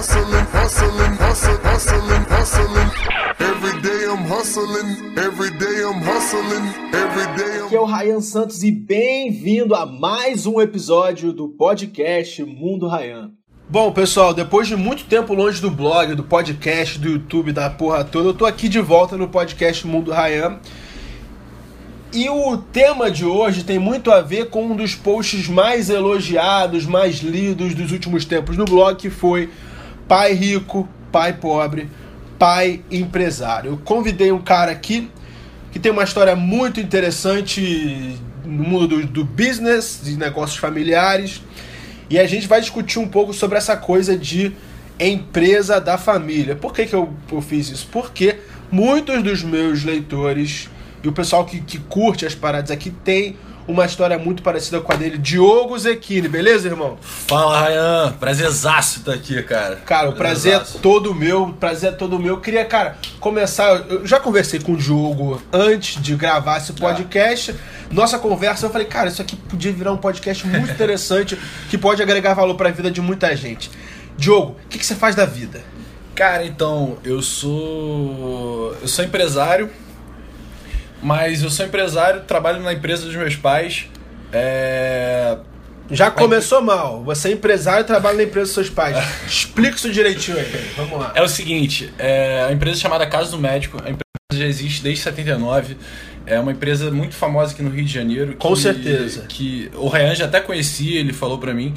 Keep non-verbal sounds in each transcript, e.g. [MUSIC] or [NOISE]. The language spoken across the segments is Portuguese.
hustling, hustling, hustling, hustling, hustling. Every day I'm hustling, every day I'm hustling, every day I'm Aqui é o Ryan Santos e bem-vindo a mais um episódio do podcast Mundo Ryan. Bom, pessoal, depois de muito tempo longe do blog, do podcast, do YouTube, da porra toda, eu tô aqui de volta no podcast Mundo Ryan. E o tema de hoje tem muito a ver com um dos posts mais elogiados, mais lidos dos últimos tempos no blog, que foi Pai Rico, Pai Pobre, Pai Empresário. Eu convidei um cara aqui que tem uma história muito interessante no mundo do, do business, de negócios familiares, e a gente vai discutir um pouco sobre essa coisa de empresa da família. Por que, que eu, eu fiz isso? Porque muitos dos meus leitores e o pessoal que, que curte as paradas aqui tem uma história muito parecida com a dele, Diogo Zequini, beleza, irmão? Fala, Ryan. Prazerzaço estar aqui, cara. Cara, o prazer é todo meu, prazer é todo meu. Eu queria, cara, começar. Eu já conversei com o Diogo antes de gravar esse podcast. Nossa conversa, eu falei, cara, isso aqui podia virar um podcast muito [LAUGHS] interessante que pode agregar valor para a vida de muita gente. Diogo, o que, que você faz da vida? Cara, então, eu sou. Eu sou empresário, mas eu sou empresário, trabalho na empresa dos meus pais. É. Já começou mal. Você é empresário e trabalha na empresa dos seus pais. [LAUGHS] Explica isso direitinho aí. Vamos lá. É o seguinte, é a empresa chamada Casa do Médico, a empresa já existe desde 79. É uma empresa muito famosa aqui no Rio de Janeiro. Com que- certeza. Que o Ryan já até conhecia, ele falou pra mim.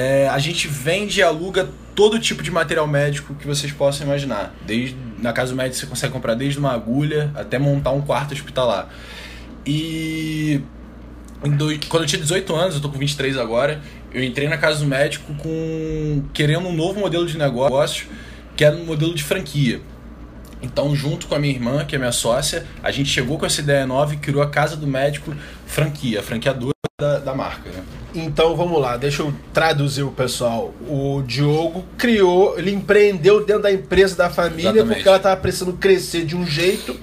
É, a gente vende e aluga todo tipo de material médico que vocês possam imaginar. Desde na casa do médico você consegue comprar desde uma agulha até montar um quarto hospitalar. E doi- quando eu tinha 18 anos, eu tô com 23 agora, eu entrei na casa do médico com querendo um novo modelo de negócio, que era um modelo de franquia. Então, junto com a minha irmã, que é minha sócia, a gente chegou com essa ideia nova e criou a Casa do Médico Franquia, franqueadora da, da marca. Né? Então vamos lá, deixa eu traduzir o pessoal. O Diogo criou, ele empreendeu dentro da empresa da família Exatamente. porque ela estava precisando crescer de um jeito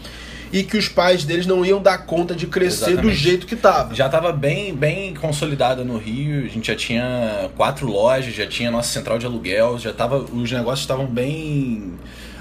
e que os pais deles não iam dar conta de crescer do Exatamente. jeito que tava. Já estava bem, bem consolidada no Rio, a gente já tinha quatro lojas, já tinha nossa central de aluguel, já tava, os negócios estavam bem.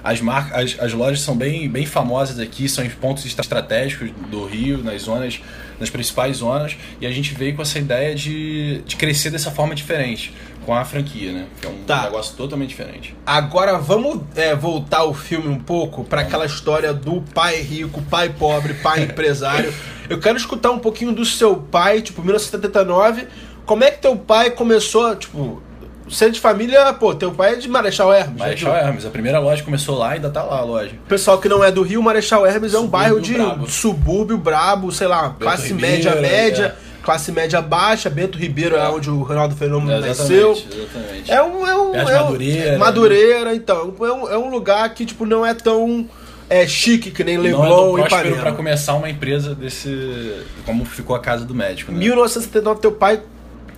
As, mar, as, as lojas são bem, bem famosas aqui, são em pontos estratégicos do Rio, nas zonas, nas principais zonas, e a gente veio com essa ideia de, de crescer dessa forma diferente, com a franquia, né? Que é um Tá. negócio totalmente diferente. Agora vamos é, voltar o filme um pouco para aquela história do pai rico, pai pobre, pai [LAUGHS] empresário. Eu quero escutar um pouquinho do seu pai, tipo, 1979. Como é que teu pai começou, tipo, ser de família, pô, teu pai é de Marechal Hermes. Marechal? Hermes, a primeira loja começou lá e ainda tá lá a loja. Pessoal que não é do Rio, Marechal Hermes é um Subúrbio bairro de brabo. subúrbio brabo, sei lá, classe Ribeiro, média média, é. classe média baixa. Bento Ribeiro é, É. onde o Ronaldo Fenômeno nasceu. exatamente. É um. É um de é um- Madureira. Madureira, então. É um, é um lugar que, tipo, não é tão é, chique que nem não é Leblon e Ipanema. pra começar uma empresa desse. Como ficou a casa do médico, né? 1979, teu pai,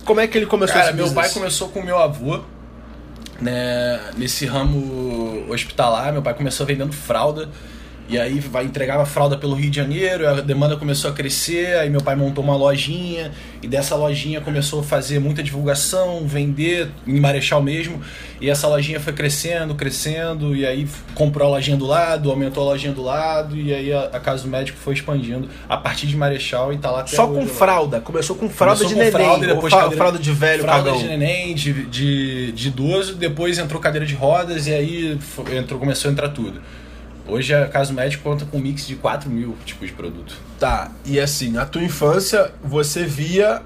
como é que ele começou Cara, meu business? pai começou com meu avô, né, nesse ramo hospitalar. Meu pai começou vendendo fralda. E aí vai, entregava fralda pelo Rio de Janeiro, a demanda começou a crescer, aí meu pai montou uma lojinha, e dessa lojinha começou a fazer muita divulgação, vender em Marechal mesmo, e essa lojinha foi crescendo, crescendo, e aí comprou a lojinha do lado, aumentou a lojinha do lado, e aí a, a casa do médico foi expandindo a partir de Marechal e tá lá até Só hoje, com fralda. Começou com fralda Começou de com neném. fralda depois fra- cadeira- fralda de velho, fralda cagão. de neném, de, de, de idoso, depois entrou cadeira de rodas e aí entrou, começou a entrar tudo. Hoje a Caso Médico conta com um mix de 4 mil tipos de produto. Tá, e assim, na tua infância, você via...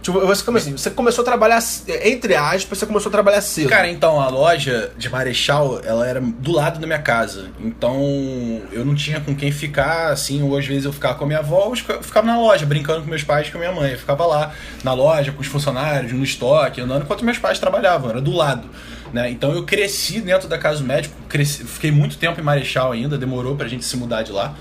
Tipo, você, come- assim, você começou a trabalhar, entre aspas, você começou a trabalhar cedo. Cara, então a loja de Marechal, ela era do lado da minha casa. Então eu não tinha com quem ficar, assim, ou às vezes eu ficava com a minha avó, ou eu fica- ficava na loja, brincando com meus pais e com a minha mãe. Eu ficava lá na loja com os funcionários, no estoque, andando enquanto meus pais trabalhavam, era do lado. Né? Então eu cresci dentro da casa do médico, cresci, fiquei muito tempo em Marechal ainda, demorou pra gente se mudar de lá.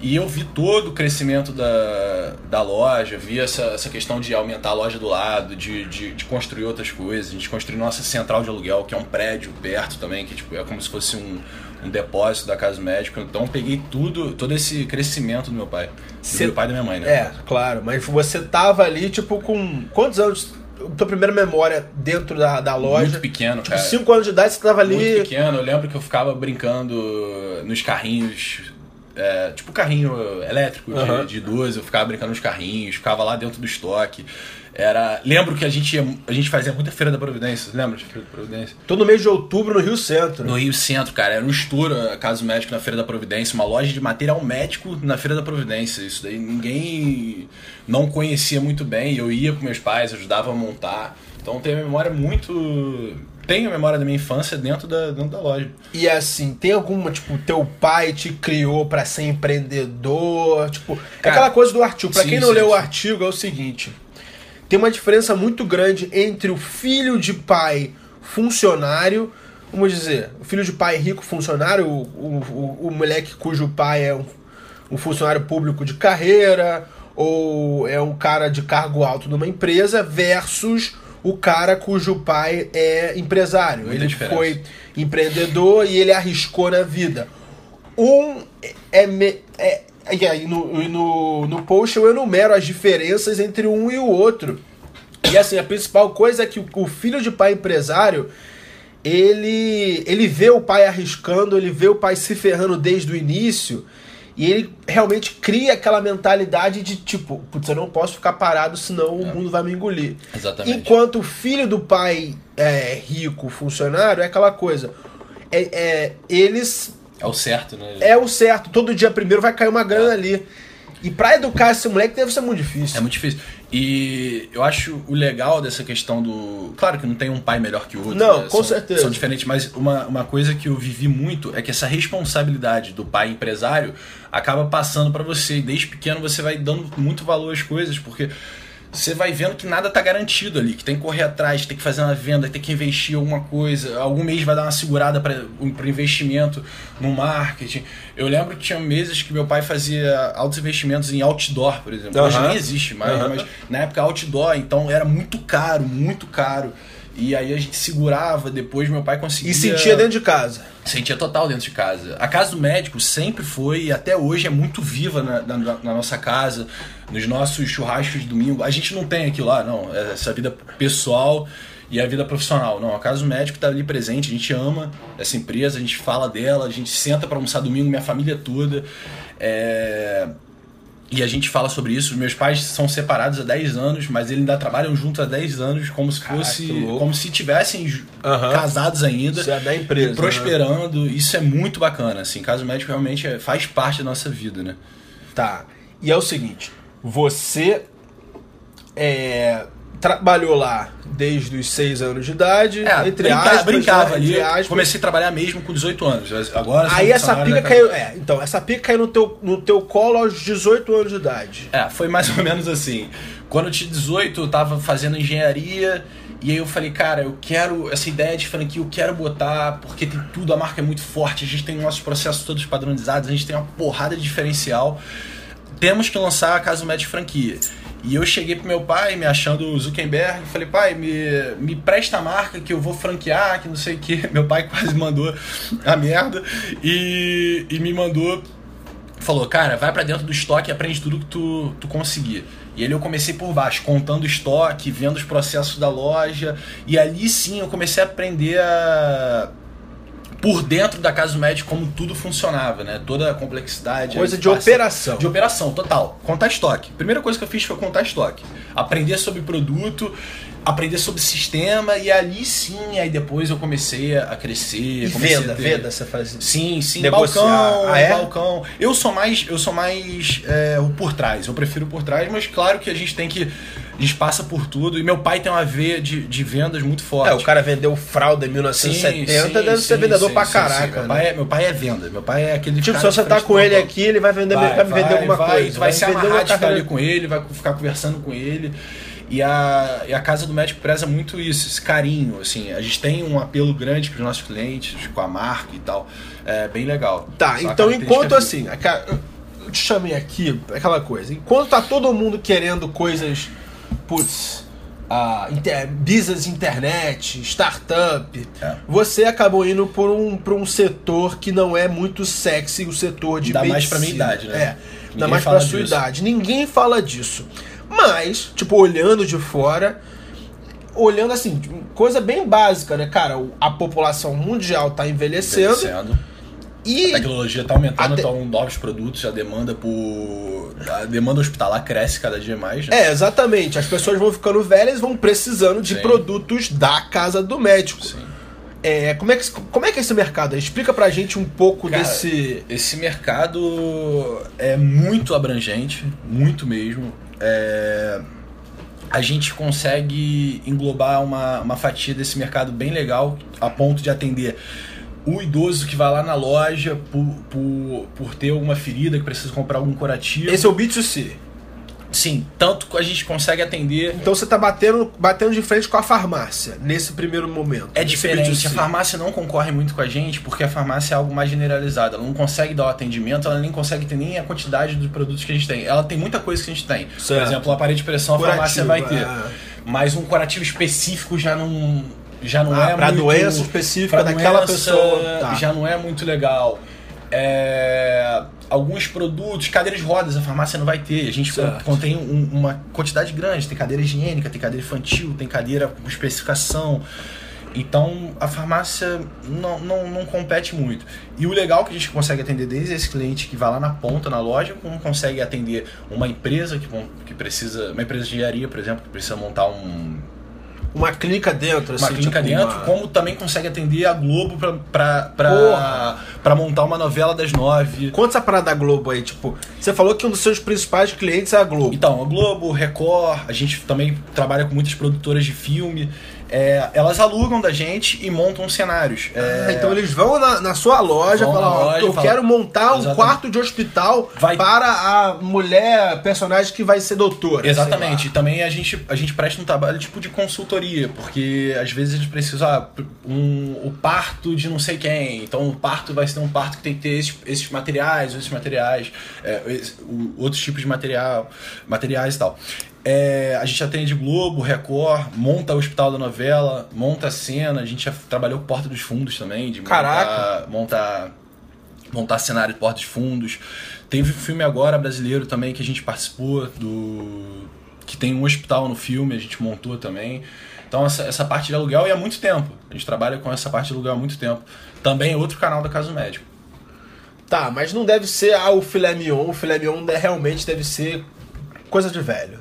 E eu vi todo o crescimento da, da loja, vi essa, essa questão de aumentar a loja do lado, de, de, de construir outras coisas. A gente construiu nossa central de aluguel, que é um prédio perto também, que tipo, é como se fosse um, um depósito da casa médica. Então peguei tudo, todo esse crescimento do meu pai. Do Cê- meu pai e da minha mãe, né? É, claro, mas você tava ali, tipo, com. Quantos anos tua primeira memória dentro da, da loja? Muito pequeno, tipo, cara. 5 anos de idade você tava ali. Muito pequeno, eu lembro que eu ficava brincando nos carrinhos. é, tipo carrinho elétrico de, Aham. de 12, eu ficava brincando nos carrinhos, ficava lá dentro do estoque. Era. Lembro que a gente, ia- a gente fazia muita Feira da Providência, lembra de Feira da Providência? Todo mês de outubro no Rio Centro. No Rio Centro, cara, era um estouro caso médico na Feira da Providência, uma loja de material médico na Feira da Providência. Isso daí ninguém não conhecia muito bem. Eu ia com meus pais, ajudava a montar. Então tenho a memória muito. Tenho a memória da minha infância dentro da, dentro da loja. E assim, tem alguma, tipo, teu pai te criou pra ser empreendedor? Tipo, é Cara, aquela coisa do artigo. Pra sim, quem não sim, leu o sim. artigo, é o seguinte: tem uma diferença muito grande entre o filho de pai funcionário, vamos dizer, o filho de pai rico funcionário, o, o, o, o moleque cujo pai é um, um funcionário público de carreira, ou é um cara de cargo alto numa empresa, versus o cara cujo pai é empresário. Muita ele diferença. foi empreendedor e ele arriscou na vida. Um é. é e aí no, no, no post eu enumero as diferenças entre um e o outro. E assim, a principal coisa é que o, filho de pai empresário, ele, ele vê o pai arriscando, ele vê o pai se ferrando desde o início, e ele realmente cria aquela mentalidade de tipo, putz, eu não posso ficar parado, senão o mundo vai me engolir. Exatamente. Enquanto o filho do pai é, rico, funcionário, é aquela coisa. É, é, eles É o certo, né? é o certo. Todo dia primeiro vai cair uma grana ali. E pra educar esse moleque deve ser muito difícil. É muito difícil. E eu acho o legal dessa questão do. Claro que não tem um pai melhor que o outro. Não, né? com são, certeza. São diferentes, mas uma, uma coisa que eu vivi muito é que essa responsabilidade do pai empresário acaba passando pra você. E desde pequeno você vai dando muito valor às coisas, porque você vai vendo que nada tá garantido ali, que tem que correr atrás, tem que fazer uma venda, tem que investir em alguma coisa, algum mês vai dar uma segurada para o investimento no marketing. Eu lembro que tinha meses que meu pai fazia altos investimentos em outdoor, por exemplo. Hoje nem existe mais, Aham. mas na época outdoor, então era muito caro, muito caro. E aí a gente segurava, depois meu pai conseguia. E sentia dentro de casa. Sentia total dentro de casa. A casa do médico sempre foi e até hoje é muito viva na, na- na nossa casa, nos nossos churrascos de domingo. A gente não tem aquilo lá, não. É essa vida pessoal e a vida profissional. Não, a casa do médico tá ali presente, a gente ama essa empresa, a gente fala dela, a gente senta para almoçar domingo, minha família toda. É, E a gente fala sobre isso. Meus pais são separados há 10 anos, mas eles ainda trabalham juntos há 10 anos, como se Caraca, fosse. como se tivessem Aham. casados ainda. Isso é da empresa, e prosperando. Isso é muito bacana. Assim, caso médico realmente é- faz parte da nossa vida, né? Tá. E é o seguinte: você é, trabalhou lá desde os 6 anos de idade, É, entre brinca- aspas, brincava né? ali. Aspas. Comecei a trabalhar mesmo com 18 anos. Agora Aí essa pica da caiu. É, então, essa pica caiu no teu, no teu colo aos 18 anos de idade. É, foi mais ou menos assim. Quando eu tinha 18, eu tava fazendo engenharia. E aí eu falei, cara, eu quero essa ideia de franquia, eu quero botar, porque tem tudo, a marca é muito forte, a gente tem nossos processos todos padronizados, a gente tem uma porrada de diferencial. Temos que lançar a Casa Médico Franquia. E eu cheguei pro meu pai, me achando Zuckerberg, e falei, pai, me, me presta a marca que eu vou franquear, que não sei o que. [LAUGHS] Meu pai quase mandou a merda e, e me mandou falou, cara, vai pra dentro do estoque e aprende tudo que tu, tu conseguir. E ali eu comecei por baixo, contando estoque, vendo os processos da loja. E ali sim eu comecei a aprender a. Por dentro da casa do médico, como tudo funcionava, né? Toda a complexidade. Coisa de operação. De operação, total. Contar estoque. Primeira coisa que eu fiz foi contar estoque. Aprender sobre produto, aprender sobre sistema, e ali sim, aí depois eu comecei a crescer. Comecei venda, a ter- venda você fazia. Sim, sim, Negociar. balcão, Ah, é? balcão. Eu sou mais, eu sou mais é, o por trás. Eu prefiro por trás, mas claro que a gente tem que a gente passa por tudo. E meu pai tem uma veia de, de vendas muito forte. É, o cara vendeu fralda em 1970, deve ser vendedor pra caraca. Meu, né? pai é, meu pai é venda. Meu pai é aquele Tipo, cara se você tá com ele aqui, ele vai, vender, vai, me vender alguma vai, coisa. Tu vai se amarrar de ficar ali com ele, vai ficar conversando com ele. E a, e a casa do médico preza muito isso, esse carinho, assim. A gente tem um apelo grande para os nossos clientes, com a marca e tal. É bem legal. Tá, Só a então enquanto fica. assim, a eu te chamei aqui, aquela coisa, enquanto tá todo mundo querendo coisas, putz, ah, inter- business internet, startup, É. você acabou indo por um, por um setor que não é muito sexy, o setor de mais medicina. pra minha idade, né? É, Ninguém mais pra fala sua disso. idade. Ninguém fala disso. Mas, tipo, olhando de fora, olhando assim, coisa bem básica, né, cara? A população mundial tá envelhecendo. Envelhecendo. E A tecnologia está aumentando, Até- então novos produtos, a demanda por. A demanda hospitalar cresce cada dia mais. Né? É, exatamente. As pessoas vão ficando velhas e vão precisando de Sim. produtos da casa do médico. Sim. É, como, é que, como é que é esse mercado? Explica pra gente um pouco Cara, desse. Esse mercado é muito abrangente, muito mesmo. É, A gente consegue englobar uma, uma fatia desse mercado bem legal, a ponto de atender o idoso que vai lá na loja por, por, por ter alguma ferida, que precisa comprar algum curativo. Esse é o B2C. Sim, tanto que a gente consegue atender Então você tá batendo, batendo de frente com a farmácia nesse primeiro momento. É diferente, B2C. a farmácia não concorre muito com a gente porque a farmácia é algo mais generalizado. Ela não consegue dar o atendimento, ela nem consegue ter nem a quantidade dos produtos que a gente tem. Ela tem muita coisa que a gente tem. Certo. Por exemplo, o aparelho de pressão a Curativo, farmácia vai ter. é. Mas um curativo específico já não, já não Ah, é muito... doença específica daquela pessoa, tá. Já não é muito legal. É, alguns produtos, cadeiras de rodas, a farmácia não vai ter. A gente Certo. contém um- uma quantidade grande. Tem cadeira higiênica, tem cadeira infantil, tem cadeira com especificação. Então a farmácia não, não, não compete muito. E o legal que a gente consegue atender desde esse cliente que vai lá na ponta, na loja, como consegue atender uma empresa que, que precisa, uma empresa de engenharia, por exemplo, que precisa montar um, Uma clínica dentro, uma assim. clínica tipo, dentro, uma- como também consegue atender a Globo pra, pra montar uma novela das nove. Conta essa parada da Globo aí, tipo, você falou que um dos seus principais clientes é a Globo. Então, a Globo, Record, a gente também trabalha com muitas produtoras de filme. É, elas alugam da gente e montam cenários. É, Ah, então eles vão na, na sua loja e falam, loja eu falam- quero montar um Exatamente. quarto de hospital Vai- para a mulher personagem que vai ser doutora. Exatamente. E também a gente, a gente presta um trabalho tipo de consultoria, porque às vezes eles precisam, ah, um, o parto de não sei quem. Então o parto vai ser um parto que tem que ter esses, esses materiais, esses materiais, é, esse- o- outros tipos de material, materiais e tal. É, a gente atende Globo, Record, monta o hospital da novela, monta a cena, a gente já trabalhou com Porta dos Fundos também, de Caraca. montar, montar montar cenário de portas de fundos. Teve um filme agora brasileiro também que a gente participou do que tem um hospital no filme, a gente montou também. Então essa, essa parte de aluguel e há muito tempo. A gente trabalha com essa parte de aluguel há muito tempo. Também é outro canal da Caso Médico. Tá, mas não deve ser ah, o filé mignon. O filé mignon de- realmente deve ser coisa de velho.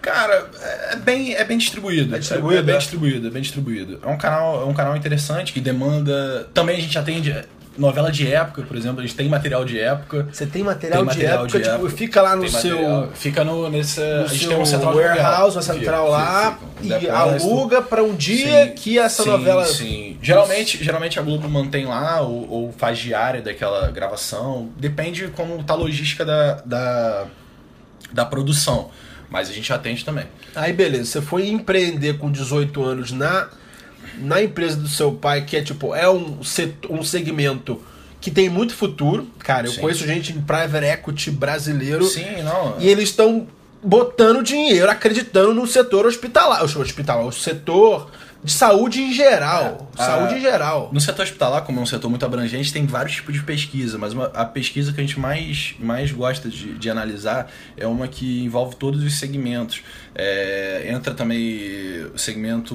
Cara, é bem, é bem distribuído. É distribuído, É, bem é? distribuído, é bem distribuído. É um canal, é um canal interessante que demanda. Também a gente atende novela de época, por exemplo, a gente tem material de época. Você tem material, Tem material de época, de tipo, época. fica lá no Tem seu, material. Fica no, nessa. no a gente seu tem um central warehouse, uma central Fica, lá, fica, fica. e aluga para um dia Sim, que essa sim, novela... Sim. Geralmente, geralmente a Globo mantém lá ou, ou faz diária daquela gravação. Depende como tá a logística da, da, da produção. Mas a gente atende também. Aí beleza, você foi empreender com 18 anos na, na empresa do seu pai, que é tipo, é um, setor, um segmento que tem muito futuro. Cara, eu Sim. conheço gente em private equity brasileiro Sim, não. e eles estão botando dinheiro, acreditando no setor hospitalar. O hospitalar, o setor de saúde em geral. É, saúde a- em geral. No setor hospitalar, como é um setor muito abrangente, tem vários tipos de pesquisa, mas uma- a pesquisa que a gente mais, mais gosta de, de analisar é uma que envolve todos os segmentos. É, entra também o segmento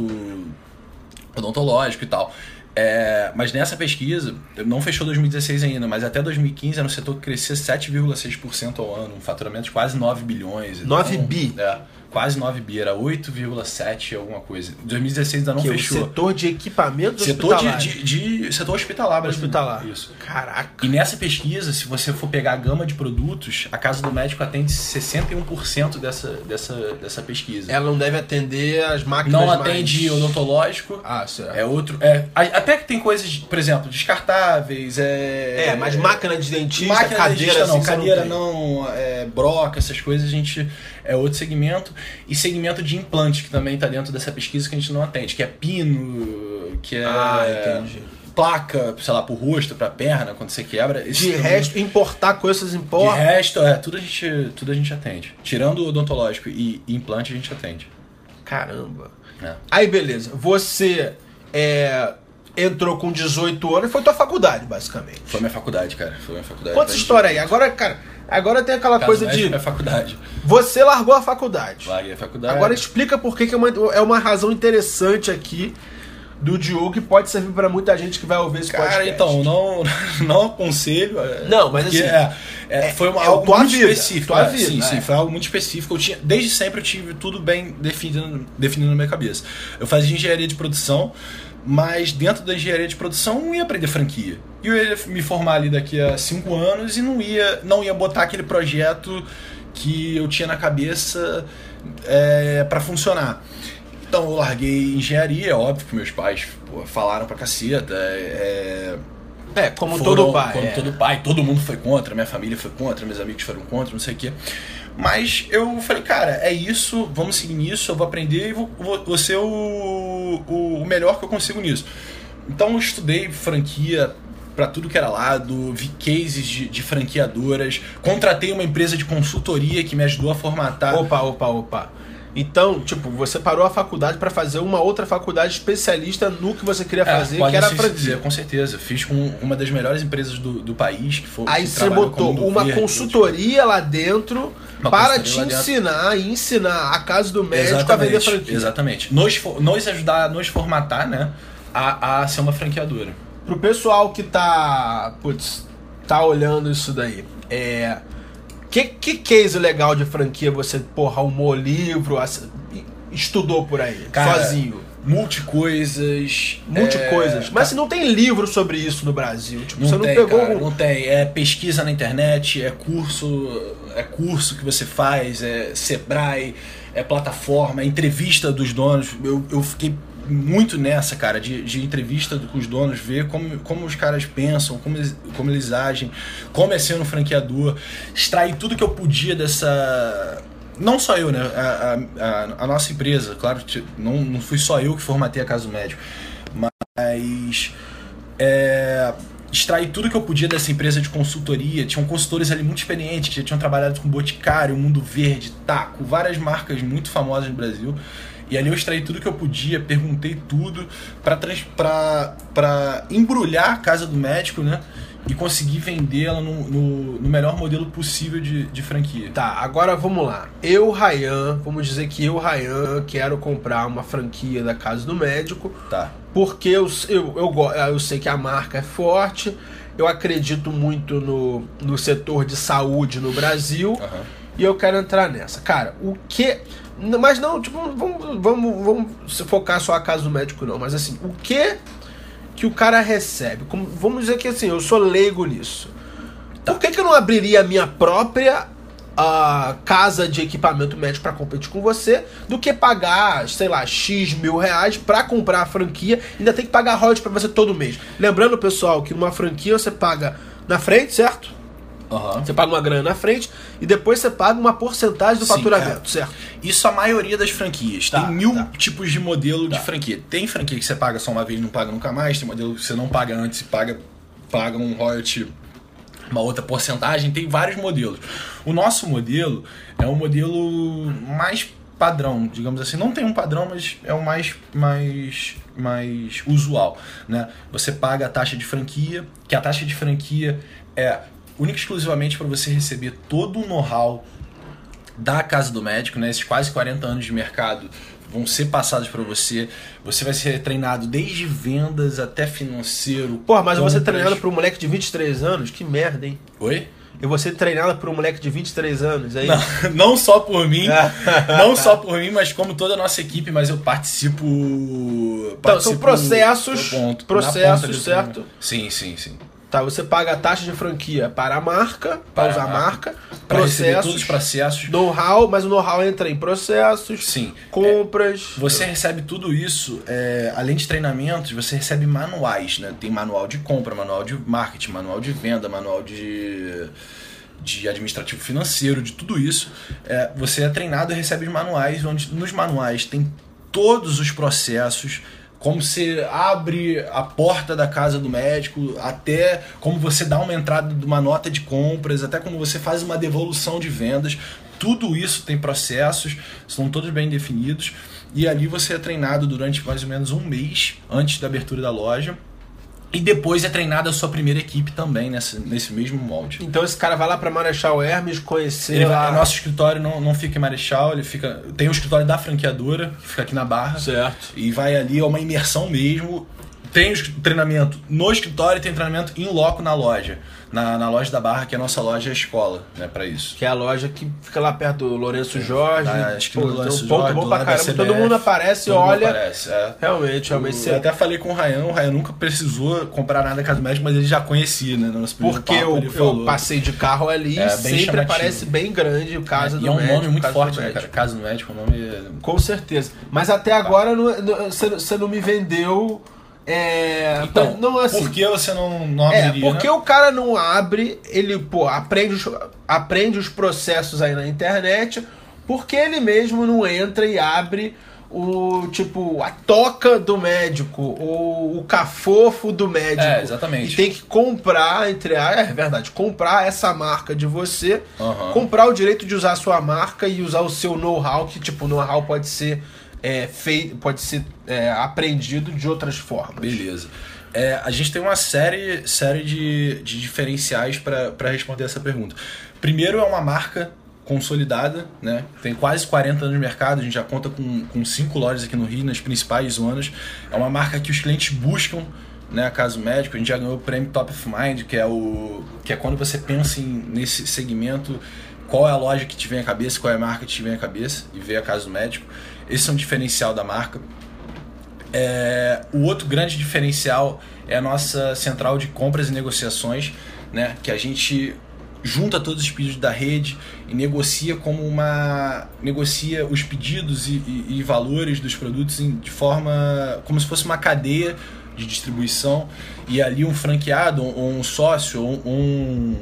odontológico e tal. É, mas nessa pesquisa, não fechou 2016 ainda, mas até 2015 era um setor que crescia 7,6% ao ano, um faturamento de quase 9 bilhões. 9 bi? É, quase 9 bi, era 8,7 alguma coisa. 2016 ainda não que é o fechou. setor de equipamentos Setor hospitalares. de, de, de- setor hospitalar, brasileiro. Hospitalar. Isso. Caraca. E nessa pesquisa, se você for pegar a gama de produtos, a Casa do Médico atende 61% dessa, dessa, dessa pesquisa. Ela não deve atender as máquinas Não mais- atende odontológico. Ah, certo. É outro. É, até que tem coisas, por exemplo, descartáveis. É, É, mas máquina de dentista, máquina de cadeira, dentista não, assim, cadeira tem. não, é, broca, essas coisas a gente é outro segmento e segmento de implante que também está dentro dessa pesquisa que a gente não atende, que é pino, que é Ah, entendi. placa, sei lá, pro rosto, pra perna, quando você quebra. De resto, importar coisas de importa. resto, é, tudo a gente, tudo a gente atende. Tirando o odontológico e implante a gente atende. Caramba. né? Aí, beleza. Você é, entrou com 18 anos e foi tua faculdade, basicamente. Foi minha faculdade, cara. Foi minha faculdade. Conta essa história aí. Agora, cara, agora tem aquela coisa de. É faculdade. Você largou a faculdade. Larguei a faculdade. Agora explica por que, que é, uma, é uma razão interessante aqui do Diogo que pode servir para muita gente que vai ouvir esse Cara, podcast. então, não, [LAUGHS] não aconselho. é, Não, mas assim, É, é, foi uma, é algo tua muito vida, específico. tua é, vida, sim, é. sim, foi algo muito específico. Eu tinha, desde sempre eu tive tudo bem definido, definido na minha cabeça. Eu fazia engenharia de produção, mas dentro da engenharia de produção eu não ia aprender franquia. E eu ia me formar ali daqui a cinco anos e não ia, não ia botar aquele projeto que eu tinha na cabeça é, para funcionar. Então eu larguei engenharia, óbvio que meus pais pô, falaram pra caceta. É, É, como foram- todo pai. Como é. todo pai, todo mundo foi contra, minha família foi contra, meus amigos foram contra, não sei o quê. Mas eu falei, cara, é isso, vamos seguir nisso, eu vou aprender e vou, vou, ser o, o, o melhor que eu consigo nisso. Então eu estudei franquia pra tudo que era lado, vi cases de, de franqueadoras, contratei uma empresa de consultoria que me ajudou a formatar. Opa, opa, opa. Então, tipo, você parou a faculdade para fazer uma outra faculdade especialista no que você queria É, fazer, que era a se franquia. dizer, com certeza. Fiz com uma das melhores empresas do, do país, que foi Aí que você botou uma Verde, consultoria lá dentro para te ensinar e ensinar a casa do médico a vender Exatamente, franquia. exatamente. Nos, nos ajudar a nos formatar, né? A, a ser uma franqueadora. Pro pessoal que tá, putz, tá olhando isso daí, é que que case legal de franquia você, porra, arrumou livro, estudou por aí, Cara, sozinho? Multicoisas. Multicoisas. é, Mas se não tem livro sobre isso no Brasil, tipo, Não você não tem, pegou cara, não tem. É pesquisa na internet, é curso, é curso que você faz, é Sebrae, é plataforma, é entrevista dos donos. Eu, eu fiquei muito nessa, cara, de, de entrevista com os donos, ver como, como os caras pensam, como eles, como eles agem, como é ser um franqueador, extrair tudo que eu podia dessa. Não só eu, né? A, a, a- nossa empresa, claro, não, não fui só eu que formatei a casa do médico, mas é, extrair tudo que eu podia dessa empresa de consultoria. Tinham consultores ali muito experientes que já tinham trabalhado com Boticário, Mundo Verde, Taco, várias marcas muito famosas no Brasil. E ali eu extraí tudo que eu podia, perguntei tudo pra embrulhar a casa do médico, né? E conseguir vendê-la no, no, no melhor modelo possível de, de franquia. Tá, agora vamos lá. Eu, Rayan, vamos dizer que eu, Rayan, quero comprar uma franquia da casa do médico. Tá. porque eu, eu, eu, eu sei que a marca é forte, eu acredito muito no, no setor de saúde no Brasil Aham. e eu quero entrar nessa. Cara, o que. Mas não, tipo, vamos, vamos, vamos focar só a casa do médico, não. Mas assim, o que que o cara recebe? Como, vamos dizer que assim, eu sou leigo nisso. Por que, que eu não abriria a minha própria ah, casa de equipamento médico para competir com você do que pagar, sei lá, X mil reais para comprar a franquia e ainda tem que pagar royalties para você todo mês? Lembrando, pessoal, que numa franquia você paga na frente, certo? Aham. Você paga uma grana na frente e depois você paga uma porcentagem do Sim, faturamento, é. certo? Isso a maioria das franquias. Tá, tem mil tá. tipos de modelo de franquia. Tem franquia que você paga só uma vez e não paga nunca mais. Tem modelo que você não paga antes e paga, paga um royalty, uma outra porcentagem. Tem vários modelos. O nosso modelo é o modelo mais padrão, digamos assim. Não tem um padrão, mas é o mais, mais, mais usual. Né? Você paga a taxa de franquia, que a taxa de franquia é única e exclusivamente para você receber todo o know-how da casa do médico, né? Esses quase 40 anos de mercado vão ser passados para você. Você vai ser treinado desde vendas até financeiro. Porra, mas eu vou ser compras. treinado por um moleque de 23 anos? Que merda, hein? Oi? Eu vou ser treinado por um moleque de 23 anos, aí. Não, [LAUGHS] não só por mim, não só por mim, mas como toda a nossa equipe, mas eu participo. Então, são participo processos- ponto, processos, certo? Sim, sim, sim. Tá, você paga a taxa de franquia para a marca, para, Para usar a marca, Para processos, processos. know-how, mas o know-how entra em processos, Sim. compras. Você recebe tudo isso, é, além de treinamentos, você recebe manuais, né? Tem manual de compra, manual de marketing, manual de venda, manual de, de administrativo financeiro, de tudo isso. É, você é treinado e recebe os manuais, onde nos manuais tem todos os processos, como você abre a porta da casa do médico, até como você dá uma entrada de uma nota de compras, até como você faz uma devolução de vendas. Tudo isso tem processos, são todos bem definidos. E ali você é treinado durante mais ou menos um mês antes da abertura da loja. E depois é treinada a sua primeira equipe também nessa, nesse mesmo molde. Então esse cara vai lá pra Marechal Hermes conhecer Ele lá. nosso escritório não, não fica em Marechal, ele fica. Tem o escritório da franqueadora, que fica aqui na Barra. Certo. E vai ali, é uma imersão mesmo. Tem treinamento no escritório e tem treinamento em loco na loja. Na, na loja da Barra, que é a nossa loja escola, né, pra isso. Que é a loja que fica lá perto do Lourenço Jorge. Na esquina do Pô, Lourenço um ponto Jorge, bom pra caramba. Todo CBF. mundo aparece e Todo mundo olha. aparece, é. Realmente, realmente. Eu Você... até falei com o Ryan, o Ryan nunca precisou comprar nada na casa do médico, mas ele já conhecia, né? No nosso Porque papo, eu, eu passei de carro ali É, e sempre aparece bem grande o casa do E é um médico. nome muito forte, né, médico. cara? Casa do médico, é um nome. Com certeza. Mas até agora você não me vendeu. É, Então, não assim. por que você não, não É, abriria? porque né? o cara não abre, ele, pô, aprende os, aprende os processos aí na internet, porque ele mesmo não entra e abre o, tipo, a toca do médico, ou o cafofo do médico. É, exatamente. E tem que comprar, entre a, é verdade, comprar essa marca de você, Aham. comprar o direito de usar a sua marca e usar o seu know-how, que, tipo, o know-how pode ser é, pode ser é, aprendido de outras formas. Beleza. É, a gente tem uma série, série de, de diferenciais para responder essa pergunta. Primeiro é uma marca consolidada, né? Tem quase 40 anos de mercado, a gente já conta com, com cinco lojas aqui no Rio, nas principais zonas. É uma marca que os clientes buscam, né? Caso médico, a gente já ganhou o prêmio Top of Mind, que é o que é quando você pensa em, nesse segmento, qual é a loja que te vem à cabeça, qual é a marca que te vem à cabeça e vê a caso médico. Esse é um diferencial da marca. É, o outro grande diferencial é a nossa central de compras e negociações, né? Que a gente junta todos os pedidos da rede e negocia como uma negocia os pedidos e, e- e valores dos produtos em- de forma como se fosse uma cadeia de distribuição e ali um franqueado ou um sócio ou um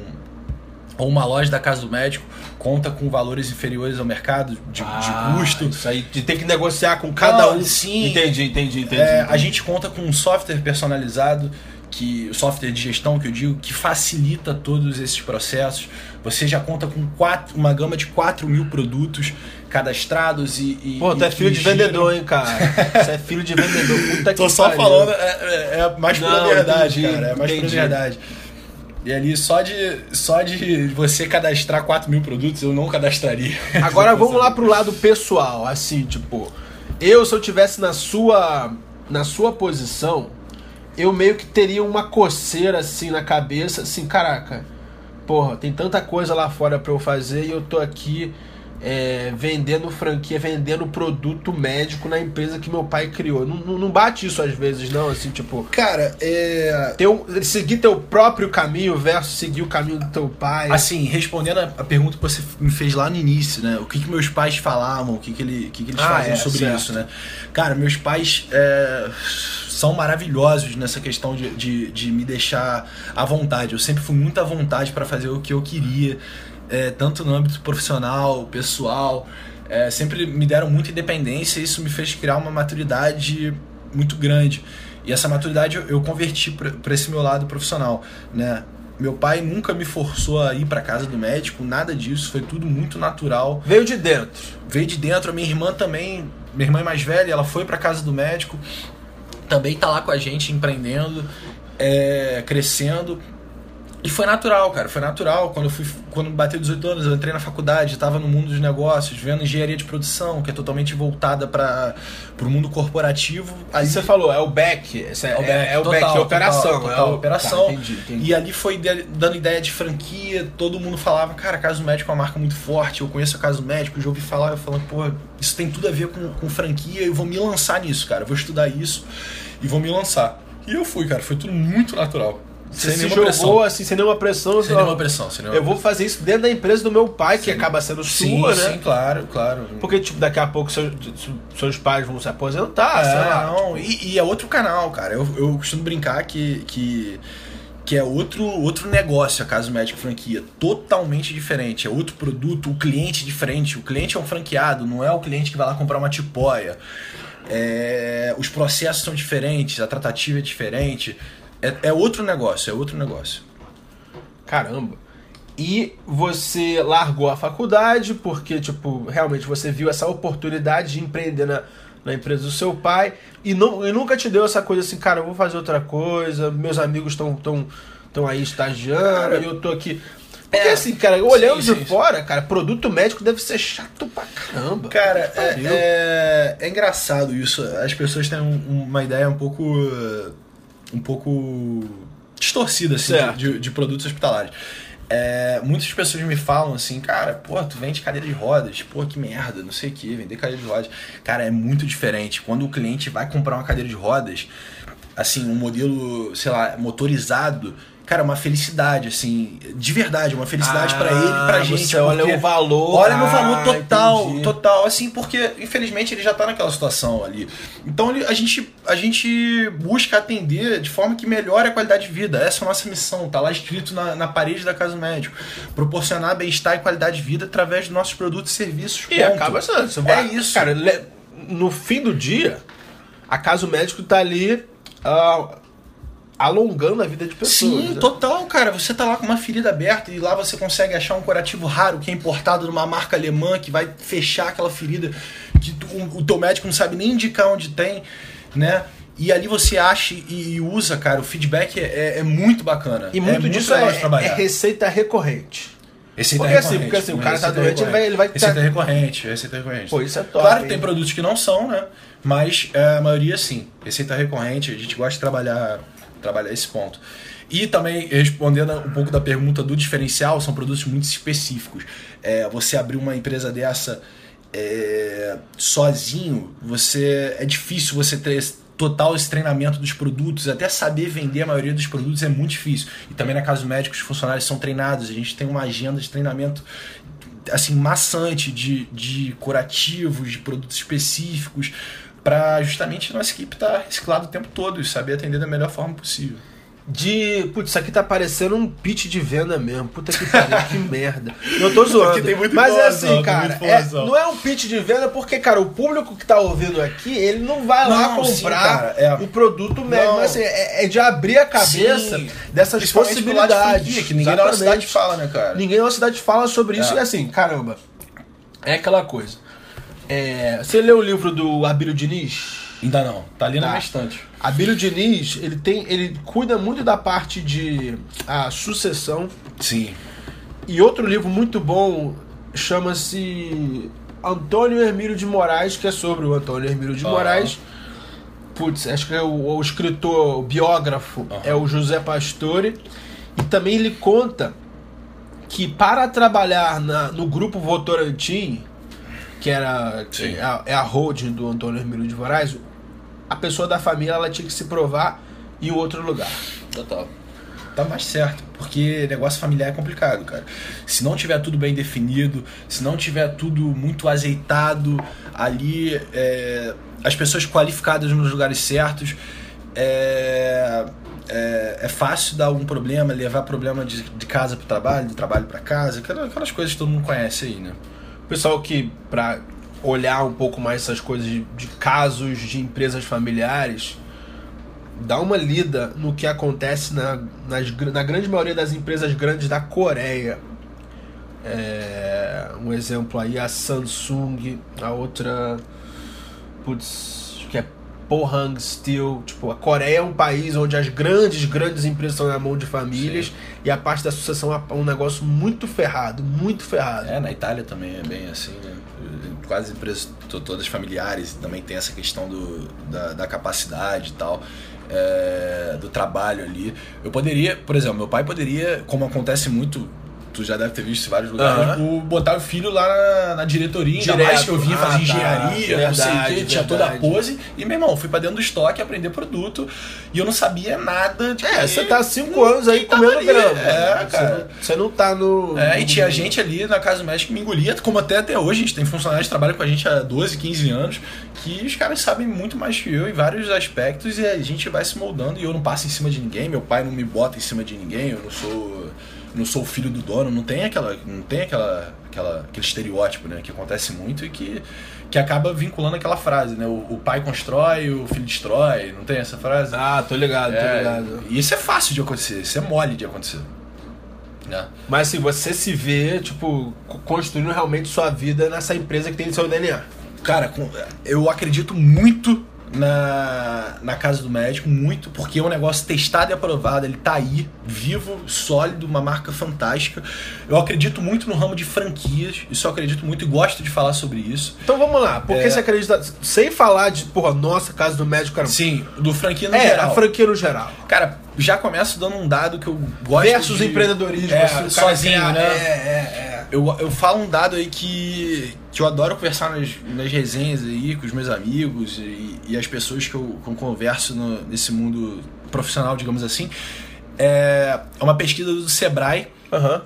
ou uma loja da casa do médico conta com valores inferiores ao mercado de, Ah, de custo Isso aí, de ter que negociar com cada Não, um. sim. Entendi, entendi, entendi. É, entendi. a gente conta com um software personalizado, que o software de gestão que eu digo, que facilita todos esses processos. Você já conta com quatro, uma gama de 4 mil produtos cadastrados e. e Pô, tu é filho de vendedor, hein, cara? [LAUGHS] Você é filho de vendedor. Puta Tô que só pariu. falando, é, é- é mais pela verdade, entendi, cara. É mais entendi. pela verdade. E ali, só de, só de você cadastrar 4 mil produtos, eu não cadastraria. [LAUGHS] Agora vamos lá pro lado pessoal, assim, tipo, eu se eu tivesse na sua na sua posição, eu meio que teria uma coceira assim na cabeça, assim, caraca. Porra, tem tanta coisa lá fora pra eu fazer e eu tô aqui é, vendendo franquia, vendendo produto médico na empresa que meu pai criou. Não, não- bate isso às vezes, não, assim, tipo, Cara, é. ter um- seguir teu próprio caminho versus seguir o caminho do teu pai. Assim, respondendo a a pergunta que você me fez lá no início, né? O que, que meus pais falavam, o que, que, ele, o que, que eles Ah, faziam é, sobre certo. isso, né? Cara, meus pais é, são maravilhosos nessa questão de, de, de me deixar à vontade. Eu sempre fui muito à vontade para fazer o que eu queria, é, tanto no âmbito profissional, pessoal. É, sempre me deram muita independência e isso me fez criar uma maturidade muito grande. E essa maturidade eu, converti para esse meu lado profissional, né? Meu pai nunca me forçou a ir para casa do médico, nada disso, foi tudo muito natural. Veio de dentro. Veio de dentro, a minha irmã também, minha irmã é mais velha, ela foi para casa do médico, também tá lá com a gente empreendendo, é, crescendo. E foi natural, cara, foi natural. Quando eu fui, quando bateu 18 anos, eu entrei na faculdade, estava no mundo dos negócios, vendo engenharia de produção, que é totalmente voltada para o mundo corporativo. Aí você falou, é o back. É, É o é, back, é o total, back, é operação. total, total, é o- operação. Tá, entendi, entendi. E ali foi dando ideia de franquia, todo mundo falava, cara, Caso Médico é uma marca muito forte, eu conheço a Caso Médico, já ouvi falar, eu falando, pô, isso tem tudo a ver com, com franquia, eu vou me lançar nisso, cara, eu vou estudar isso e vou me lançar. E eu fui, cara, foi tudo muito natural. Você sem se nenhuma jogou pressão. assim, sem nenhuma pressão. Sem nenhuma pressão, sem nenhuma Eu vou fazer isso dentro da empresa do meu pai, que acaba sendo Sim, sua, né? sim, claro, claro. Porque, tipo, daqui a pouco seus, seus pais vão se aposentar, sei É, lá. não, e, e é outro canal, cara. Eu, eu costumo brincar que, que, que é outro, outro negócio a Caso Médico Franquia. Totalmente diferente. É outro produto, o cliente diferente. O cliente é um franqueado, não é o cliente que vai lá comprar uma tipóia. É, os processos são diferentes, a tratativa é diferente. É, é outro negócio, é outro negócio. Caramba. E você largou a faculdade porque, tipo, realmente você viu essa oportunidade de empreender na, na empresa do seu pai e, não, e nunca te deu essa coisa assim, cara, eu vou fazer outra coisa, meus amigos estão tão, tão aí estagiando e eu tô aqui. Porque É. assim, cara, olhando Sim, de sim. fora, cara, produto médico deve ser chato pra caramba. Cara, é, é, é engraçado isso. As pessoas têm um- uma ideia um pouco. Um pouco distorcida, assim, de, de produtos hospitalares. É, muitas pessoas me falam assim, cara, pô, tu vende cadeira de rodas, pô, que merda, não sei o que, vender cadeira de rodas. Cara, é muito diferente. Quando o cliente vai comprar uma cadeira de rodas, assim, um modelo, sei lá, motorizado, cara, é uma felicidade, assim, de verdade, uma felicidade pra ele, pra Ah, gente. você olha o valor. Olha Ah, valor total, entendi. total, assim, porque infelizmente ele já tá naquela situação ali. Então a, gente, a gente busca atender de forma que melhore a qualidade de vida. Essa é a nossa missão, tá lá escrito na, na parede da casa médico. Proporcionar bem-estar e qualidade de vida através dos nossos produtos e serviços. E ponto. acaba sendo. É isso. Cara, no fim do dia, a casa médico tá ali ah, alongando a vida de pessoas. Sim, né? total, cara. Você tá lá com uma ferida aberta e lá você consegue achar um curativo raro que é importado de uma marca alemã que vai fechar aquela ferida que tu- o, o teu médico não sabe nem indicar onde tem, né? E ali você acha e, e usa, cara. O feedback é, é- é muito bacana. E muito é disso legal é, é receita recorrente. Receita porque assim, recorrente, porque assim, o cara tá receita doente, ele vai- ele vai- Receita recorrente, receita recorrente. Pô, isso é top, Claro que tem produtos que não são, né? Mas é, a maioria sim. Receita recorrente, a gente gosta de trabalhar, trabalhar esse ponto. E também, respondendo um pouco da pergunta do diferencial, são produtos muito específicos. É, você abrir uma empresa dessa é, sozinho, você é difícil você ter total esse treinamento dos produtos, até saber vender a maioria dos produtos é muito difícil. E também na casa médica os funcionários são treinados, a gente tem uma agenda de treinamento assim maçante de, de curativos, de produtos específicos, para justamente nossa equipe estar reciclada o tempo todo e saber atender da melhor forma possível. De. Putz, isso aqui tá parecendo um pitch de venda mesmo. Puta que pariu, que [LAUGHS] merda. Eu tô zoando. Mas é assim, cara. é- não é um pitch de venda porque, cara, o público que tá ouvindo aqui, ele não vai lá Não, sim, comprar cara, é. o produto médico. Não. Mas assim, é, é de abrir a cabeça Sim. dessas de possibilidades. franquia, que ninguém na nossa Exatamente. cidade fala, né, cara? Ninguém na cidade fala sobre isso É. e assim, caramba. É aquela coisa. É, você leu o livro do Abílio Diniz? Ainda não, tá ali na Tá. minha estante. Abílio Diniz, ele tem, ele cuida muito da parte de a sucessão. Sim. E outro livro muito bom chama-se Antônio Hermílio de Moraes, que é sobre o Antônio Hermílio de Aham. Moraes. Putz, acho que é o, o escritor, o biógrafo Aham. é o José Pastore. E também ele conta que para trabalhar na- no grupo Votorantim, que era que é a, é a holding do Antônio Hermílio de Moraes, a pessoa da família ela tinha que se provar em outro lugar. Total. Tá mais certo, porque negócio familiar é complicado, cara. Se não tiver tudo bem definido, se não tiver tudo muito azeitado ali, é, as pessoas qualificadas nos lugares certos, é, é, é fácil dar algum problema, levar problema de, de casa pro trabalho, do trabalho para casa, aquelas, aquelas coisas que todo mundo conhece aí, né? Pessoal que, para olhar um pouco mais essas coisas de, de casos de empresas familiares, dá uma lida no que acontece na, nas na grande maioria das empresas grandes da Coreia. É, um exemplo aí, a Samsung, a outra. Putz, Pohang Steel. Tipo, a Coreia é um país onde as grandes, grandes empresas estão na mão de famílias e a parte da sucessão é um negócio muito ferrado, muito ferrado. É, na Itália também é bem assim, né? Quase empresas to- todas familiares também tem essa questão do, da, da capacidade e tal, é, do trabalho ali. Eu poderia, por exemplo, meu pai poderia, como acontece muito, tu já deve ter visto em vários lugares, o- botar o filho lá na, na diretoria, ainda Direto. mais que eu vinha Ah, fazer tá. engenharia, não sei o Verdade, quê, tinha toda a verdade. pose. E, meu irmão, fui pra dentro do estoque aprender produto e eu não sabia nada de É, você tá há cinco anos aí comendo ali. grama. É, Você cara. não- Você não tá no. É, e tinha gente ali na casa médica que me engolia, como até até hoje, a gente tem funcionários que trabalham com a gente há 12, 15 anos, que os caras sabem muito mais que eu em vários aspectos e a gente vai se moldando e eu não passo em cima de ninguém, meu pai não me bota em cima de ninguém, eu não sou não sou filho do dono, não tem aquela não tem aquela, aquela aquele estereótipo, né, que acontece muito e que que acaba vinculando aquela frase, né? O, o pai constrói, o filho destrói, não tem essa frase? Ah, tô ligado, tô É, ligado. e isso é fácil de acontecer, isso é mole de acontecer. Né? Mas assim, você se vê, tipo, co- construindo realmente sua vida nessa empresa que tem seu DNA. Cara, eu acredito muito na, na casa do médico, muito, porque é um negócio testado e aprovado, ele tá aí, vivo, sólido, uma marca fantástica. Eu acredito muito no ramo de franquias, isso eu acredito muito e gosto de falar sobre isso. Então vamos lá, por que É. você acredita. Sem falar de, porra, nossa, casa do médico, cara. Sim, do franquia no é, geral. a franquia no geral. Cara, já começo dando um dado que eu gosto Versus de... empreendedorismo, É, assim, sozinho, criar- né? É, é, é. Eu, eu falo um dado aí que, que eu adoro conversar nas, nas resenhas aí com os meus amigos e, e as pessoas que eu, que eu converso no- nesse mundo profissional, digamos assim. É é uma pesquisa do Sebrae Aham.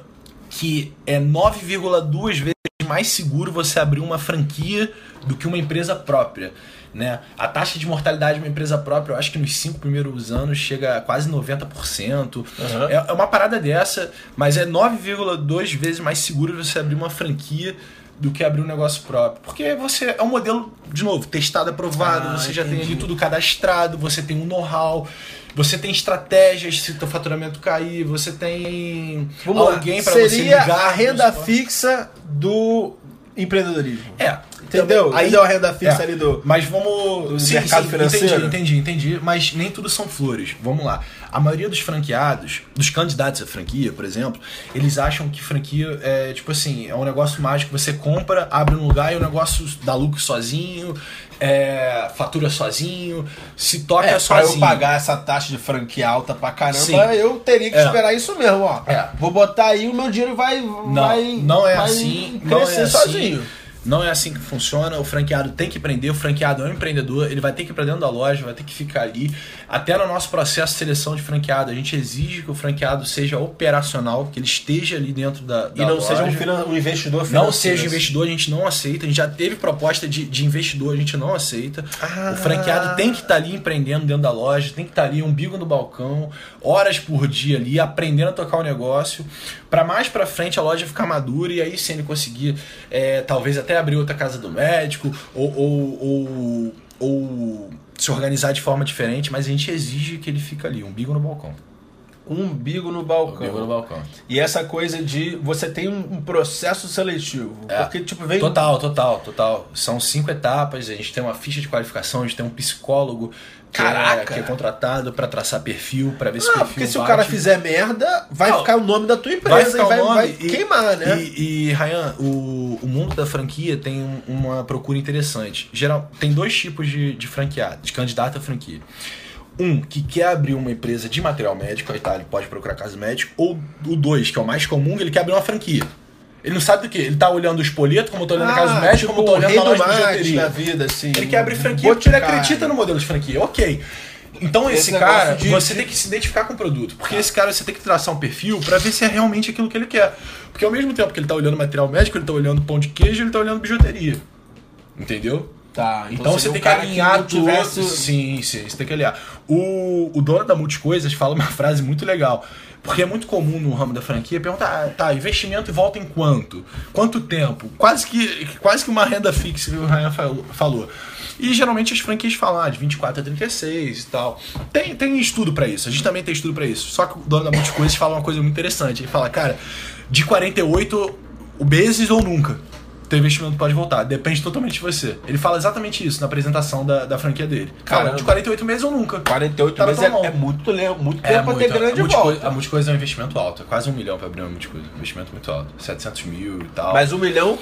que é 9,2 vezes mais seguro você abrir uma franquia do que uma empresa própria. Né? A taxa de mortalidade de uma empresa própria, eu acho que nos cinco primeiros anos chega a quase 90%. Aham. É, é uma parada dessa, mas é 9,2 vezes mais seguro você abrir uma franquia do que abrir um negócio próprio. Porque você é um modelo, de novo, testado, aprovado, Ah, você já tem entendi. ali tudo cadastrado, você tem um know-how, você tem estratégias se o faturamento cair, você tem Vamos alguém para você Seria ligar. a renda fixa do empreendedorismo. É. Entendeu? Aí Entendeu a renda fixa é. ali do. Mas vamos. do mercado financeiro? Entendi, entendi, entendi. Mas nem tudo são flores. Vamos lá. A maioria dos franqueados, dos candidatos à franquia, por exemplo, eles acham que franquia é tipo assim, é um negócio mágico. Você compra, abre um lugar e o negócio dá lucro sozinho, é, fatura sozinho, se toca É, pra sozinho. eu pagar essa taxa de franquia alta pra caramba, Sim. eu teria que É. esperar isso mesmo, ó. É. Vou botar aí o meu dinheiro vai. Não, vai não é vai assim. Não Crescer é assim. sozinho. Não é assim que funciona. O franqueado tem que empreender. O franqueado é um empreendedor. Ele vai ter que ir pra dentro da loja, vai ter que ficar ali. Até no nosso processo de seleção de franqueado, a gente exige que o franqueado seja operacional, que ele esteja ali dentro da, E da não loja. seja um, um investidor financeiro. Não seja investidor, a gente não aceita. A gente já teve proposta de, de investidor, a gente não aceita. Ah. O franqueado tem que estar ali empreendendo dentro da loja, tem que estar ali, umbigo no balcão, horas por dia ali, aprendendo a tocar o negócio. Pra mais pra frente a loja ficar madura e aí sim ele conseguir, é, talvez até abrir outra casa do médico ou, ou, ou, ou se organizar de forma diferente, mas a gente exige que ele fique ali, umbigo no balcão. Umbigo no balcão. Umbigo no balcão. E essa coisa de você tem um, processo seletivo. É. Porque, tipo, vem. Total, total, total. São cinco etapas, a gente tem uma ficha de qualificação, a gente tem um psicólogo é, Caraca! que é contratado pra traçar perfil, pra ver se o Ah, perfil porque se o bate. cara fizer merda, vai Não, ficar o nome da tua vai empresa ficar e vai, o vai e- queimar, né? E, e Ryan, o, o mundo da franquia tem um- uma procura interessante. Geral, tem dois tipos de, de franqueado, de candidato à franquia. Um que quer abrir uma empresa de material médico, aí tá, ele pode procurar casa médico, ou o dois, que é o mais comum, ele quer abrir uma franquia. Ele não sabe do que. Ele tá olhando o espoleto, como eu tô olhando a casa médica, como eu tô Ah, tipo, o olhando a do loja de bijuteria. da vida, assim. Ele quer abrir um franquia porque ele acredita no modelo de franquia. Ok. Então esse, Esse cara, de- você tem que se identificar com o produto. Porque esse cara você tem que traçar um perfil pra ver se é realmente aquilo que ele quer. Porque ao mesmo tempo que ele tá olhando material médico, ele tá olhando pão de queijo, ele tá olhando bijuteria. Entendeu? Tá, Então, você seria tem que alinhar tivesse- Sim, sim, você tem que alinhar. O, o dono da Multicoisas fala uma frase muito legal. Porque é muito comum no ramo da franquia perguntar, ah, tá, investimento e volta em quanto? Quanto tempo? Quase que, quase que uma renda fixa que o Ryan falou-. E geralmente as franquias falam ah, de 24 a 36 e tal. Tem, tem estudo pra isso, a gente também tem estudo pra isso. Só que o dono da Multicoisas fala uma coisa muito interessante. Ele fala, cara, de 48 meses ou nunca teu investimento pode voltar. Depende totalmente de você. Ele fala exatamente isso na apresentação da, da franquia dele. Caramba. de 48 meses ou nunca. 48 Tá meses é, é muito, muito É tempo pra ter grande a, volta. a multicoisa é um investimento alto. É quase um milhão pra abrir uma multicoisa. Investimento muito alto. 700 mil e tal. Mas um milhão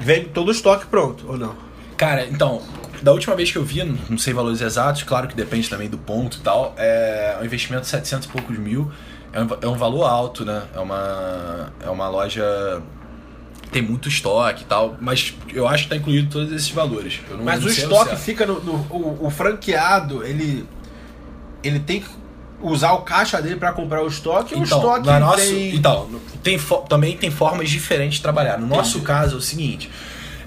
vem todo o estoque pronto, ou não? Cara, então, da última vez que eu vi, não não sei valores exatos, claro que depende também do ponto e tal, é um investimento de 700 e poucos mil. É um, é um valor alto, né? É uma, é uma loja. Tem muito estoque e tal, mas eu acho que tá incluído todos esses valores. Mas o estoque certo. fica no. no- o, o franqueado, ele. Ele tem que usar o caixa dele pra comprar o estoque e o Então, estoque nosso, vem- então tem também tem formas diferentes de trabalhar. No nosso caso é o seguinte: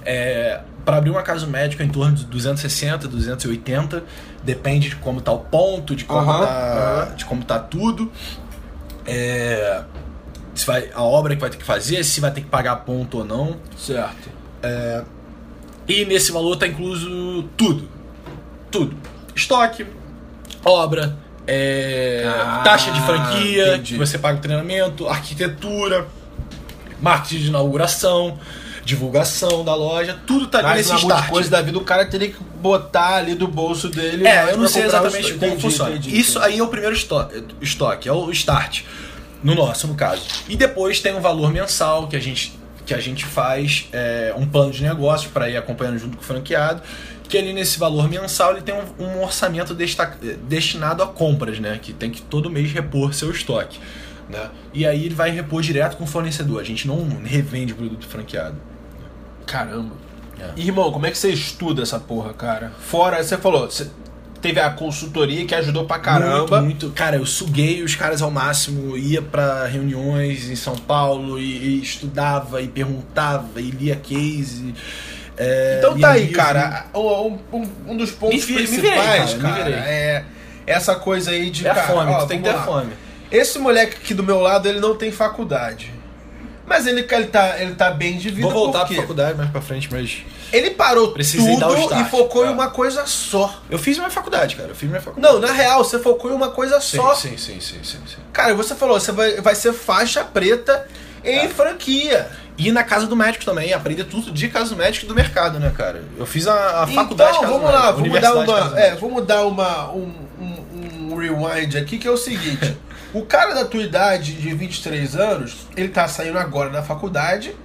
é, para abrir uma casa médica em torno de 260, 280, depende de como tá o ponto, de como, Aham, tá, aham. de como tá tudo. É, se vai, a obra que vai ter que fazer, se vai ter que pagar ponto ou não. Certo. E nesse valor tá incluso tudo. Tudo. Estoque, obra, é, Ah, taxa de franquia, entendi. que você paga o treinamento, arquitetura, marketing de inauguração, divulgação da loja, tudo tá ali nesse start. coisa da vida, o cara teria que botar ali do bolso dele. É, eu não sei exatamente estoque. como Entendi, funciona. entendi, Isso entendi. aí é o primeiro esto- estoque, é o start. No nosso, no caso. E depois tem um valor mensal que a gente, que a gente faz é, um plano de negócio para ir acompanhando junto com o franqueado. Que ali nesse valor mensal ele tem um, um orçamento destinado a compras, né? Que tem que todo mês repor seu estoque. Né? E aí ele vai repor direto com o fornecedor. A gente não revende produto franqueado. Caramba. É. Irmão, como é que você estuda essa porra, cara? Fora, você falou, você teve a consultoria que ajudou pra caramba. Muito, muito. Cara, eu suguei os caras ao máximo, ia pra reuniões em São Paulo e, e estudava e perguntava e lia case. é, Então lia tá aí, livro. cara. Um, um- um dos pontos Me virei, me principais, virei, cara, cara, é essa coisa aí de. É cara, fome, ó, tu tem que ter lá. fome. Esse moleque aqui do meu lado, ele não tem faculdade. Mas ele, ele, tá, ele tá bem de vida Vou voltar pra faculdade mais pra frente, mas. Ele parou Precisei tudo start, e focou tá. em uma coisa só. Eu fiz minha faculdade, cara. Eu fiz minha faculdade. Não, na real, você focou em uma coisa sim, só. sim, sim, sim, sim, sim. Cara, você falou, você vai, vai ser faixa preta em É. franquia. E na casa do médico também, aprender tudo de casa do médico e do mercado, né, cara? Eu fiz a, a faculdade então, casa do vamos lá, vamos dar uma, é, vamos dar uma um, um, um rewind aqui que é o seguinte. [LAUGHS] o cara da tua idade de 23 anos, ele tá saindo agora da faculdade.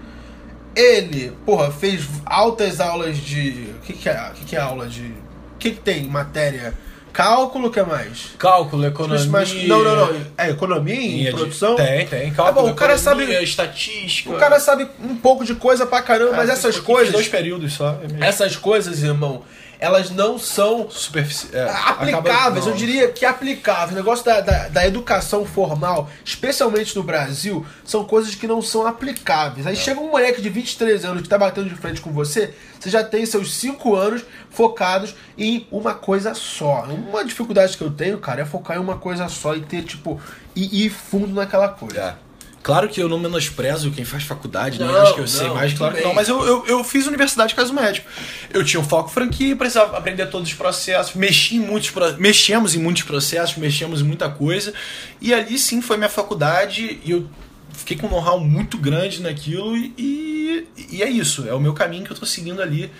Ele, porra, fez altas aulas de, o que que é, que que é aula de, o que que tem matéria? Cálculo, o que mais? Cálculo, economia. Mas- não, não, não. É economia em de- produção? Tem, tem. Cálculo, bom, o cara economia, sabe- estatística. O cara sabe um pouco de coisa pra caramba, mas essas coisas, Dois períodos só. é essas coisas, irmão, elas não são Superfici... é, aplicáveis, acaba- eu diria que aplicáveis. O negócio da, da, da educação formal, especialmente no Brasil, são coisas que não são aplicáveis. Aí chega um moleque de 23 anos que tá batendo de frente com você, você já tem seus 5 anos focados em uma coisa só. Uma dificuldade que eu tenho, cara, é focar em uma coisa só e ter, tipo, e ir fundo naquela coisa. É. Claro que eu não menosprezo quem faz faculdade, nem Não, acho que eu sei não, mais, tudo claro que não. Mas eu, eu, eu fiz universidade caso médico. Eu tinha um foco franquia, precisava aprender todos os processos, mexi em muitos mexemos em muitos processos, mexemos em muita coisa. E ali sim foi minha faculdade e eu fiquei com um know-how muito grande naquilo e, e, é isso. É o meu caminho que eu tô seguindo ali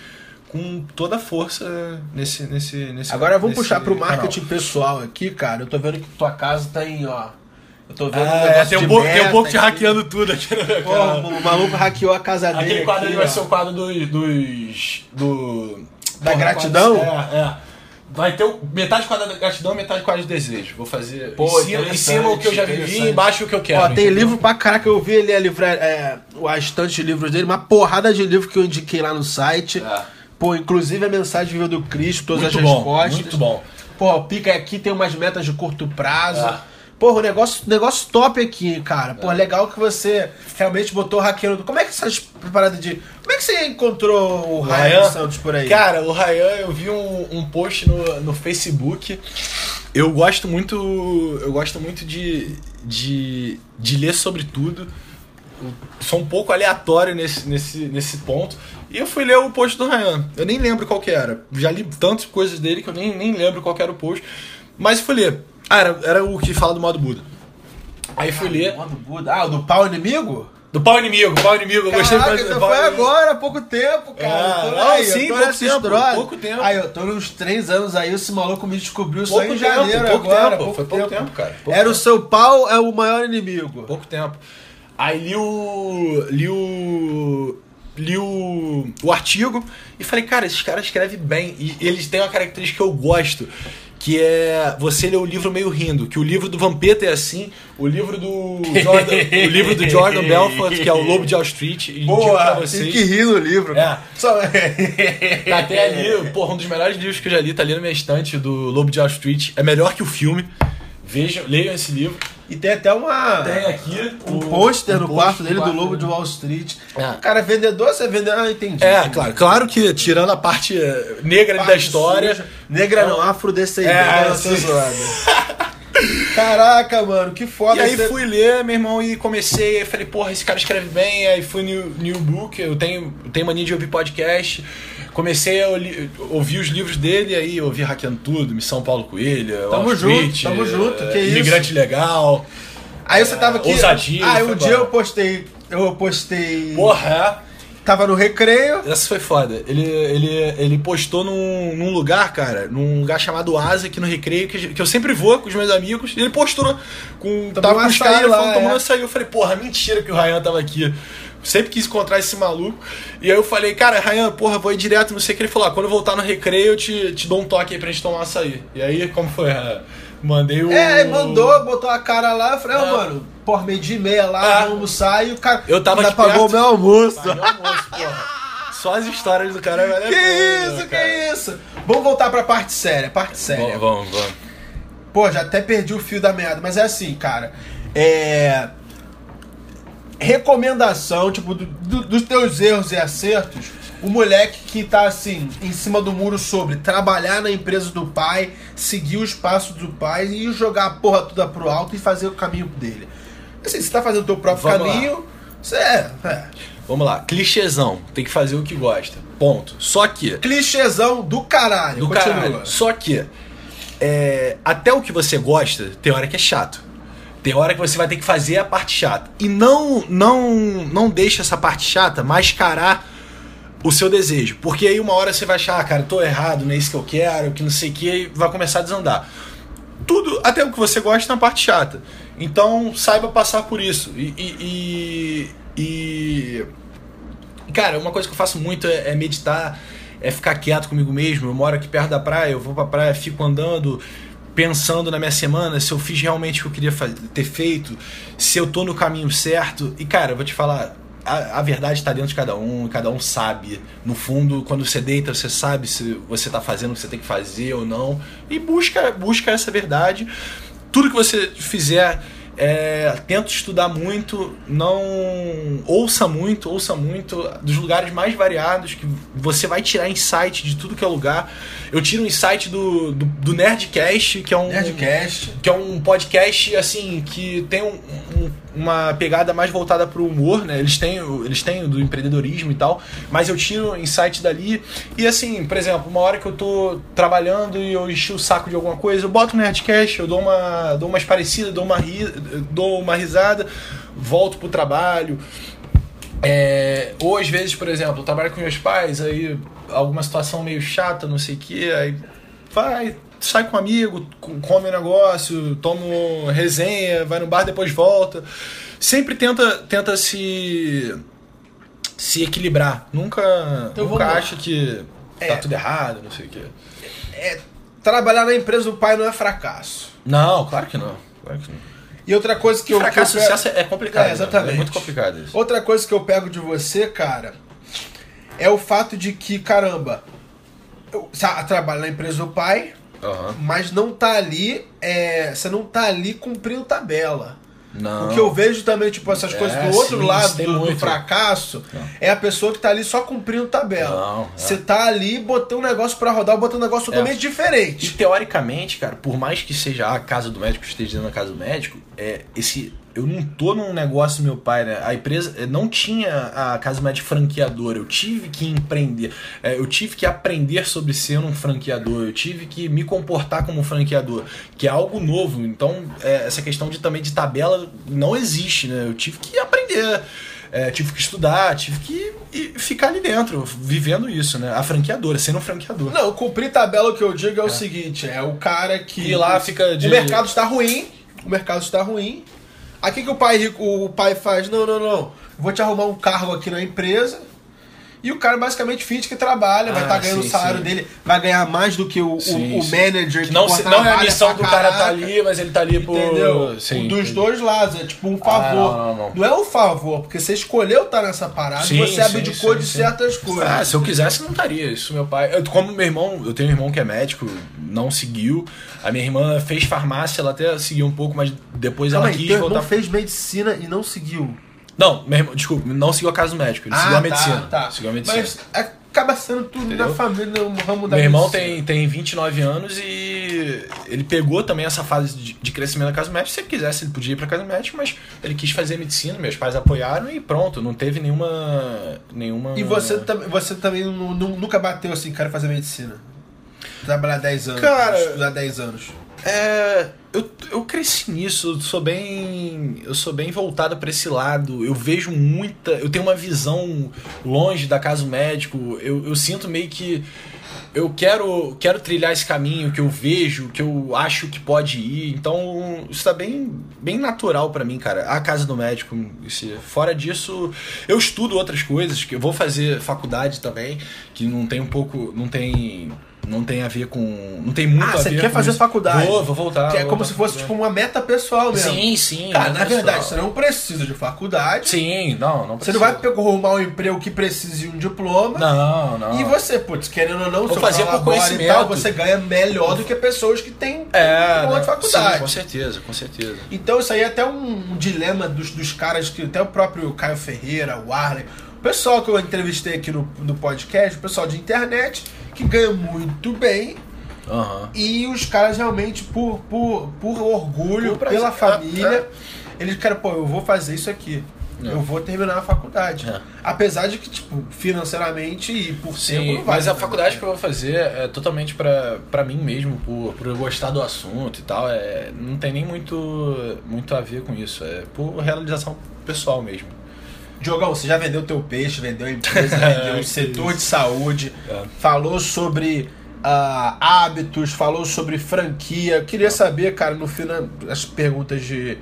com toda a força nesse. nesse, nesse Agora vamos puxar pro canal. marketing pessoal aqui, cara. Eu tô vendo que tua casa tá em, ó. Eu tô vendo Ah, um negócio tem, um pouco, tem um pouco aqui. hackeando tudo aqui no meu [LAUGHS] Pô, o maluco hackeou a casa dele. Aquele quadro aqui, ali vai ó. ser o quadro dos. dos do, Da Porra, gratidão? quadro- É, é. Vai ter o, metade quadro da gratidão, metade quadro de desejo. Vou fazer Pô, em, cima, em cima o que eu já vivi e embaixo o que eu quero. Ó, tem entendeu? livro pra caraca, eu vi ali a, livra, é, a estante de livros dele, uma porrada de livro que eu indiquei lá no site. É. Pô, inclusive a mensagem viva do Cristo, todas Muito as bom, respostas. muito bom. Pô, o pica aqui tem umas metas de curto prazo. É. Porra, o negócio, negócio top aqui, cara. Pô, legal que você realmente botou o hackeiro. Como é que essas paradas de. Como é que você encontrou o Ryan Santos por aí? Cara, o Ryan, eu vi um, um post no, no Facebook. Eu gosto muito. Eu gosto muito de, de, de ler sobre tudo. Eu sou um pouco aleatório nesse, nesse, nesse ponto. E eu fui ler o post do Ryan. Eu nem lembro qual que era. Já li tantas coisas dele que eu nem, nem lembro qual que era o post. Mas fui ler. Ah, era, era o que fala do modo Buda. Aí fui ler. Ah, do Buda. Ah, o do pau inimigo? Do pau inimigo, pau inimigo. Eu gostei Caraca, do então pau foi inimigo. agora, há pouco tempo, cara. É, Eu tô não, aí, eu sim, tô pouco tempo, pouco tempo. Aí eu tô nos três anos aí, esse maluco me descobriu só Pouco em tempo, janeiro pouco agora. tempo, foi pouco tempo, cara. Pouco Era o seu pau, é o maior inimigo. Pouco tempo. Aí li o. li o. li o, o artigo e falei, cara, esses caras escrevem bem. E eles têm uma característica que eu gosto. Que é você ler o livro meio rindo. Que o livro do Vampeta é assim, o livro do Jordan, o livro do Jordan [LAUGHS] Belfort, que é o Lobo de Wall Street, Boa, vocês. tem que rir no livro. É. Só... [LAUGHS] Tá até ali, porra, um dos melhores livros que eu já li, tá ali na minha estante, do Lobo de Wall Street. É melhor que o filme. Vejam, leiam esse livro. E tem até uma... Tem aqui Um pôster um no quarto dele do Lobo de Wall Street. É. O cara é vendedor, você é vendedor? Ah, entendi. É, entendi. claro, claro que tirando a parte eh, negra da Parte história. suja. Negra não, afrodescendente. É, zoando. [LAUGHS] Caraca, mano, que foda. E aí você- fui ler, meu irmão, e comecei, aí falei, porra, esse cara escreve bem, aí fui no New Book, eu tenho, eu tenho mania de ouvir podcast. Comecei a ouvir os livros dele, aí ouvi Hackeando Tudo, Missão Paulo Coelho, Tamo junto, tamo junto, eh, que isso. Imigrante Legal. Aí você tava aqui. Ousadia, Ah, um dia eu postei. Eu postei. Porra, é. Tava no recreio. Essa foi foda. Ele, ele, ele postou num, num lugar, cara, num lugar chamado Asa aqui no Recreio, que, que eu sempre vou com os meus amigos. Ele postou com. Tava com os caras lá, falando, tomando é. açaí. Eu falei, porra, mentira que o Ryan tava aqui. Sempre quis encontrar esse maluco. E aí eu falei, cara, Ryan, porra, vou ir direto, não sei o que. Ele falou, ah, quando eu voltar no recreio, eu te, te dou um toque aí pra gente tomar açaí. E aí, como foi? Ryan? Mandei o. É, mandou, botou a cara lá. Eu falei, Ah. mano, porra, meio dia e meia lá, Ah. vamos almoçar. E o cara Eu tava aqui pagou perto. meu almoço. Almoço, porra. Só as histórias do cara a Que pena, isso, cara. que isso? Vamos voltar pra parte séria, parte séria. Vamos, vamos, vamos. Pô, já até perdi o fio da meada, mas é assim, cara. É. Recomendação, tipo, do- do- dos teus erros e acertos, o moleque que tá assim, em cima do muro sobre trabalhar na empresa do pai, seguir os passos do pai e jogar a porra toda pro alto e fazer o caminho dele. Assim, você tá fazendo o teu próprio Vamos lá. caminho, você é, é. Vamos lá, clichêzão, tem que fazer o que gosta. Ponto. Só que. Clichêzão do caralho. Do Continua. caralho. Só que. é, até o que você gosta, tem hora que é chato. Tem hora que você vai ter que fazer a parte chata. E não, não, não deixa essa parte chata mascarar o seu desejo. Porque aí uma hora você vai achar, ah, cara, tô errado, não é isso que eu quero, que não sei o que, e vai começar a desandar. Tudo, até o que você gosta, na parte chata. Então, saiba passar por isso. E. e, e- e- Cara, uma coisa que eu faço muito é, é meditar, é ficar quieto comigo mesmo. Eu moro aqui perto da praia, eu vou pra praia, fico andando, pensando na minha semana, se eu fiz realmente o que eu queria ter feito, se eu tô no caminho certo. E, cara, eu vou te falar, a, a verdade tá dentro de cada um, cada um sabe. No fundo, quando você deita, você sabe se você tá fazendo o que você tem que fazer ou não. E busca, busca essa verdade. Tudo que você fizer, é, tenta estudar muito, não ouça muito, ouça muito dos lugares mais variados que você vai tirar insight de tudo que é lugar. Eu tiro um insight do, do, do Nerdcast, que é um Nerdcast. que é um podcast assim que tem um- um- uma pegada mais voltada pro humor, né? Eles têm, o- eles têm o do empreendedorismo e tal, mas eu tiro insight dali e assim, por exemplo, uma hora que eu tô trabalhando e eu enchi o saco de alguma coisa, eu boto no Nerdcast, eu dou uma dou umas parecidas, dou uma ri, dou uma risada, volto pro trabalho. É, ou às vezes, por exemplo, eu trabalho com meus pais, aí alguma situação meio chata, não sei o que, aí vai, sai com um amigo, com- come um negócio, toma resenha, vai no bar, depois volta. Sempre tenta, tenta se se equilibrar. Nunca, Então nunca vamos acha que É. tá tudo errado, não sei o que. É, trabalhar na empresa do pai não é fracasso. Não, claro que não. Claro que não. E outra coisa que eu. Fracasso eu pego- sucesso é complicado. É, né? exatamente. É muito complicado isso. Outra coisa que eu pego de você, cara, é o fato de que, caramba, eu trabalho na empresa do pai, Mas não tá ali, é, você não tá ali cumprindo tabela. Não. O que eu vejo também, tipo, essas É, coisas do outro sim, lado do, do fracasso, Não. é a pessoa que tá ali só cumprindo tabela. É. Você tá ali botando um negócio pra rodar, botando um negócio totalmente E diferente. teoricamente, cara, por mais que seja a casa do médico, esteja dentro da casa do médico, é esse. Eu não tô num negócio meu pai, né? A empresa eh, não tinha a casa do médico franqueadora. Eu tive que empreender. É, eu tive que aprender sobre ser um franqueador. Eu tive que me comportar como franqueador, que é algo novo. Então, é, essa questão de também de tabela não existe, né? Eu tive que aprender. é, tive que estudar, tive que ficar ali dentro, vivendo isso, né? A franqueadora, sendo um franqueador. Não, cumprir tabela o que eu digo é, o seguinte, é o cara que... E lá fica de- O mercado está ruim, o mercado está ruim. Aqui que o pai rico, o pai faz, não, não, não, vou te arrumar um cargo aqui na empresa. E o cara basicamente finge que trabalha, vai Ah, estar ganhando sim, o salário sim. dele, vai ganhar mais do que o, o- Sim, o sim. manager que Não, se- não é a missão do cara tá ali, mas ele tá ali por. Entendeu? Sim, dos dois lados, é tipo um favor. Ah, não, não, não. é um favor, porque você escolheu estar nessa parada Sim, e você abdicou de certas coisas. Ah, se eu quisesse, não estaria. Isso, meu pai. Eu, como meu irmão, eu tenho um irmão que é médico, não seguiu. A minha irmã fez farmácia, ela até seguiu um pouco, mas depois Calma ela aí, quis voltar. irmão fez medicina e não seguiu. Não, meu irmão, desculpa, não seguiu a casa do médico, ele seguiu a medicina. Tá, tá. Seguiu a medicina. Mas acaba sendo tudo Entendeu? na família, no ramo da Meu irmão medicina. tem, tem 29 anos e ele pegou também essa fase de, de crescimento da casa médica. Se ele quisesse, ele podia ir pra casa médica, mas ele quis fazer medicina, meus pais apoiaram e pronto, não teve nenhuma. nenhuma... E você, você também nu- nu- nunca bateu assim, quero fazer medicina. Trabalhar 10 anos. Cara- Estudar 10 anos. É, eu, eu cresci nisso, eu sou bem. Eu sou bem voltado para esse lado. Eu vejo muita. Eu tenho uma visão longe da casa do médico. Eu, eu sinto meio que. Eu quero, quero trilhar esse caminho que eu vejo, que eu acho que pode ir. Então, isso tá bem, bem natural para mim, cara. A casa do médico. esse- fora disso, eu estudo outras coisas, que eu vou fazer faculdade também, que não tem um pouco. Não tem. Não tem a ver com. Não tem muito Ah, a você ver quer com fazer isso. faculdade? Vou, vou voltar. que é como se fosse tipo uma meta pessoal mesmo. Sim, sim. Cara, na verdade, pessoal. você não precisa de faculdade. Sim, não, não Você não vai precisa. pegar arrumar um emprego que precise de um diploma. Não, não. E você, putz, querendo ou não, se fazer por colabore e conhecimento. tal, você ganha melhor do que pessoas que têm É, um monte né? de faculdade. Sim, com certeza, com certeza. Então isso aí é até um, um dilema dos, dos caras que até o próprio Caio Ferreira, o Arley, o pessoal que eu entrevistei aqui no, no podcast, o pessoal de internet, que ganha muito bem Aham. e os caras realmente, por, por, por orgulho, Por pela família, É, eles querem, pô, eu vou fazer isso aqui. É. Eu vou terminar a faculdade. É. Apesar de que, tipo, financeiramente e por tempo Sim, mas a faculdade que eu vou fazer é totalmente pra, pra mim mesmo, por, por eu gostar do assunto e tal. É, não tem nem muito, muito a ver com isso. É por realização pessoal mesmo. Diogão, você já vendeu teu peixe, vendeu a empresa, [LAUGHS] vendeu o setor de saúde, É. falou sobre ah, hábitos, falou sobre franquia. Eu queria saber, cara, no final, as perguntas de,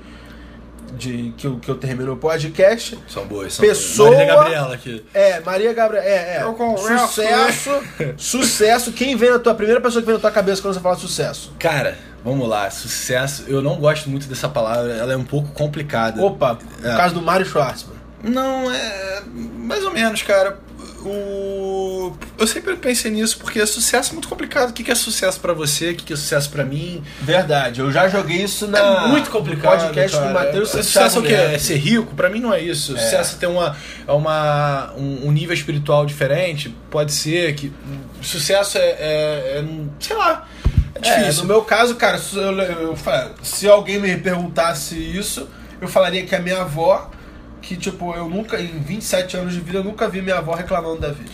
de que, eu, que eu termino o podcast. São boas, são Pessoa- boas. Marília Gabriela aqui. É, Maria Gabriela, é, é. Eu converso, Sucesso, sucesso. Quem vem na tua, a primeira pessoa que vem na tua cabeça quando você fala sucesso? Cara, vamos lá, sucesso. Eu não gosto muito dessa palavra, ela é um pouco complicada. Opa, É. caso do Mário Schwartzman. Não, é. Mais ou menos, cara. O... Eu sempre pensei nisso, porque sucesso é muito complicado. O que é sucesso pra você? O que é sucesso pra mim? Verdade, eu já joguei isso na é muito complicado. podcast cara. do Matheus Sucesso é o quê? Santiago É ser rico? Pra mim não é isso. Sucesso é ter uma, é uma, um, um nível espiritual diferente. Pode ser que. Sucesso é. é- é- sei lá. É É, difícil. no meu caso, cara, se, eu, eu se alguém me perguntasse isso, eu falaria que a minha avó, que tipo, eu nunca, em 27 anos de vida, eu nunca vi minha avó reclamando da vida.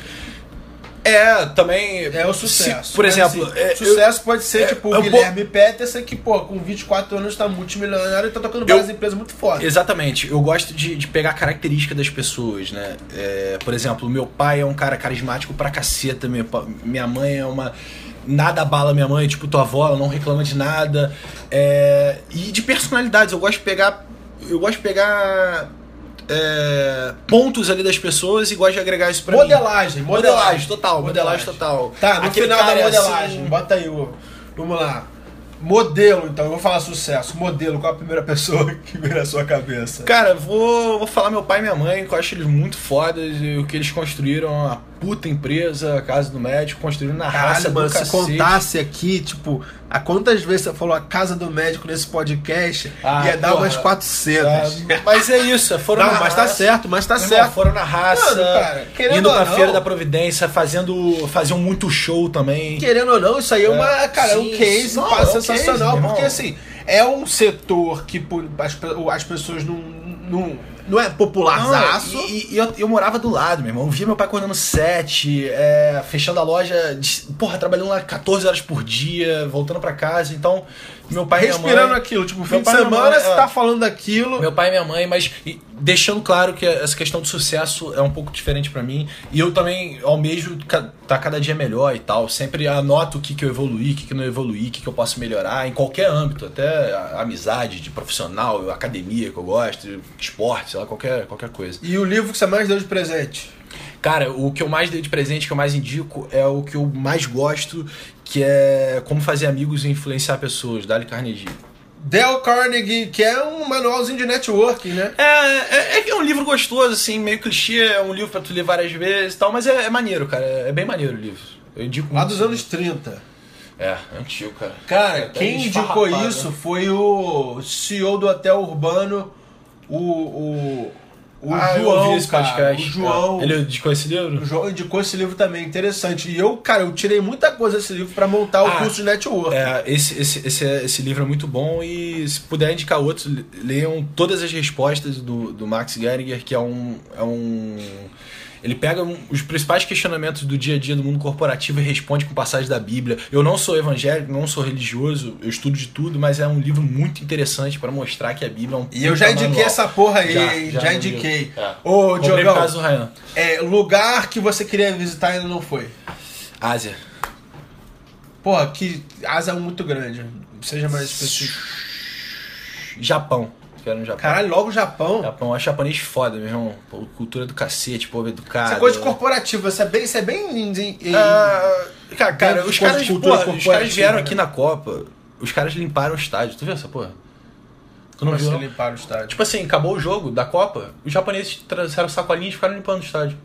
É, também. É o sucesso. Se- por Mas, exemplo, assim, é, eu- sucesso pode ser é, tipo o eu Guilherme Peterson, que, pô, com 24 anos tá multimilionário e tá tocando várias empresas muito fodas. Exatamente. Eu gosto de, de pegar características das pessoas, né? É, por exemplo, meu pai é um cara carismático pra caceta, pa- minha mãe é uma. Nada abala minha mãe, tipo tua avó, ela não reclama de nada. É, e de personalidades, eu gosto de pegar. Eu gosto de pegar. É, pontos ali das pessoas e gosto de agregar isso pra mim. Modelagem, Modelagem, total, modelagem total. Tá, no Aquele final da modelagem, assim- bota aí o. Vamos lá. Modelo, então, eu vou falar sucesso. Modelo, qual a primeira pessoa [LAUGHS] que vem na sua cabeça? Cara, vou, vou falar meu pai e minha mãe, que eu acho eles muito fodas. E o que eles construíram, a puta empresa, casa do médico, construíram na raça Caralho, do mano, se cacete. contasse aqui, tipo, a quantas vezes você falou a casa do médico nesse podcast, Ah, ia dar porra. umas 400. Ah, mas é isso, foram Não, na mas tá raça. certo, mas tá certo. Foram na raça, Mano, cara, indo pra não- Feira da Providência, fazendo, faziam muito show também. Querendo ou não, isso aí é uma, É, cara, é um sim, case não, é um sensacional, case, porque assim, é um setor que as, as pessoas não, não, não é popularzaço. Não, e, e eu, eu morava do lado, meu irmão. Eu via meu pai acordando sete, é, fechando a loja, de- porra, trabalhando lá 14 horas por dia, voltando pra casa. Então, meu pai respirando mãe. aquilo, tipo, fim de semana mãe, você é. tá falando daquilo. Meu pai e minha mãe, mas deixando claro que essa questão do sucesso é um pouco diferente pra mim. E eu também almejo tá cada dia melhor e tal. Sempre anoto o que, que eu evoluí, o que, que não evoluí, o que, que eu posso melhorar em qualquer âmbito, até amizade, de profissional, academia que eu gosto, esporte, sei lá, qualquer, qualquer coisa. E o livro que você mais deu de presente? Cara, o que eu mais dei de presente, que eu mais indico, é o que eu mais gosto, que é Como Fazer Amigos e Influenciar Pessoas, Dale Carnegie. Dale Carnegie, que é um manualzinho de networking, né? É, é, é um livro gostoso, assim, meio clichê, é um livro pra tu ler várias vezes e tal, mas é, é maneiro, cara. É bem maneiro o livro. Eu indico Lá dos anos 30. É, é antigo, cara. Cara, Até quem indicou né? isso foi o CEO do Hotel Urbano, o, o, o Ah, João, esse cara. podcast. O João. Ele indicou esse livro? O João indicou esse livro também, interessante. E eu, cara, eu tirei muita coisa desse livro pra montar o Ah, curso de network. É, esse, esse, esse, esse livro é muito bom e se puder indicar outros, leiam todas as respostas do, do Max Geringer, que é um, é um. Ele pega um- os principais questionamentos do dia a dia do mundo corporativo e responde com passagens da Bíblia. Eu não sou evangélico, não sou religioso, eu estudo de tudo, mas é um livro muito interessante para mostrar que a Bíblia é um E eu já indiquei manual. essa porra aí, Já, já já, indiquei. É. Ô, Diogão, causa do Ryan. é, lugar que você queria visitar e ainda não foi. Ásia. Porra, que asa é muito grande. Seja mais específico. Japão. Quero no Japão. Caralho, logo o Japão. Japão, acho japonês foda, meu irmão. Pô, cultura do cacete, povo educado. Essa coisa de corporativa, você é bem. Você é bem. em- Ah, cara, cara, os coisa caras, porra, os caras vieram né? aqui na Copa, os caras limparam o estádio. Tu viu essa porra? Tu não Como viu? assim não? limpar o estádio? Tipo assim, acabou o jogo da Copa, os japoneses trouxeram sacolinhas e ficaram limpando o estádio.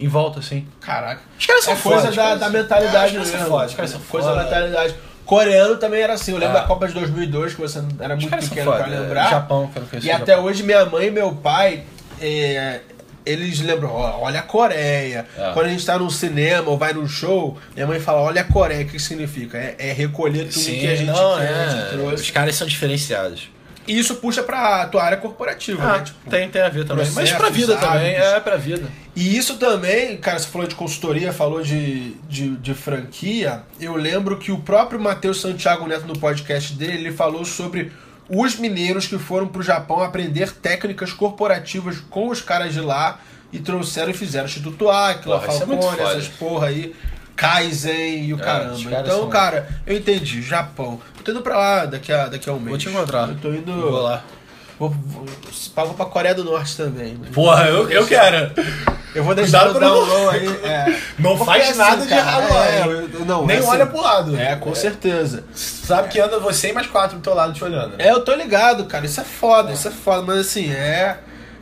Em volta, assim. Caraca. Os caras são é coisa foda, os da, caras da são- mentalidade É, os caras são mesmo. foda, os caras são coisa foda. da mentalidade. Coreano também era assim. Eu lembro É. da Copa de 2002, que você era muito pequeno pra foda. lembrar. Japão, quero conhecer E até Japão. hoje minha mãe e meu pai, é, eles lembram, olha a Coreia. É. Quando a gente tá num cinema ou vai num show, minha mãe fala, olha a Coreia, o que significa? É, é recolher tudo Sim, que a gente, não, que a é. gente trouxe. Os caras são diferenciados. E isso puxa pra tua área corporativa, Ah, né? Tipo, tem, tem a ver também. Mas pra vida também, hábitos. é pra vida. E isso também, cara, você falou de consultoria, falou de, de, de franquia. Eu lembro que o próprio Matheus Santiago Neto, no podcast dele, ele falou sobre os mineiros que foram pro Japão aprender técnicas corporativas com os caras de lá e trouxeram e fizeram Instituto isso é Falcone, foda. essas porra aí, Kaizen e o É, caramba. então, cara, eu entendi, Japão. Eu tô indo pra lá daqui a, daqui a um mês. Vou te encontrar. Eu tô indo. Vou lá. Vou, vou, vou pra Coreia do Norte também. Porra, eu, eu quero. eu vou deixar Cuidado o pra não- aí. É. Não faz assim, nada de cara, errado lá, é, hein? eu- não, Nem assim, olha pro lado. É, com certeza. Sabe que anda você e mais quatro do teu lado te olhando. É, eu tô ligado, cara. Isso é foda, isso é foda. Mas assim, é.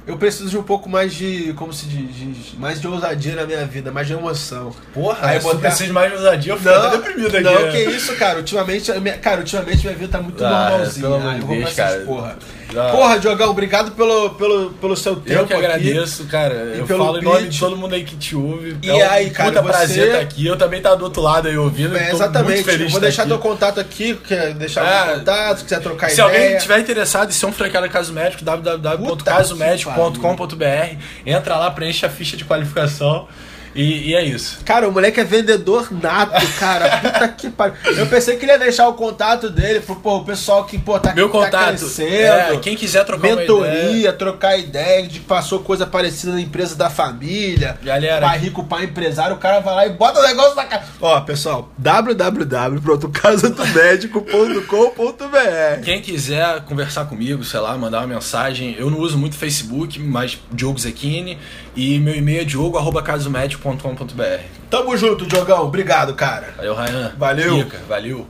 Eu preciso de um pouco mais de. Como se diz? de- mais de ousadia na minha vida, mais de emoção. Porra, Aí tu botar- precisa de mais ousadia, eu fico até deprimido aqui. não, né? que isso, cara. Ultimamente, minha- cara, ultimamente minha vida tá muito Ah, normalzinha. pelo amor de eu vou Deus, cara. porra. Ah. Porra, Diogão, obrigado pelo, pelo, pelo seu tempo. Eu que aqui. agradeço, cara. eu pelo falo em nome beat. de todo mundo aí que te ouve. E é um aí, cara, puta você- prazer estar aqui. Eu também tá do outro lado aí ouvindo. É, exatamente. Eu de vou estar deixar aqui. teu contato aqui, quer deixar É. o contato, se quiser trocar Se ideia. alguém estiver interessado em ser um franqueado Caso Médico, www.casomédico.com.br. Entra lá, preenche a ficha de qualificação e, e é isso. Cara, o moleque é vendedor nato, cara. Puta que pariu. Eu pensei que ele ia deixar o contato dele pro pô, o pessoal que pô, tá, Meu tá contato. crescendo. é, quem quiser trocar mentoria, ideia. trocar ideia de que passou coisa parecida na empresa da família. Galera. Pai rico, pai empresário, o cara vai lá e bota o negócio na cara. Ó, pessoal, www.casadomédico.com.br Quem quiser conversar comigo, sei lá, mandar uma mensagem, eu não uso muito Facebook, mas Diogo Zequini e meu e-mail é diogo.casomédico.com.br. Tamo junto, Diogão. Obrigado, cara. Valeu, Ryan. Valeu. Fica, valeu.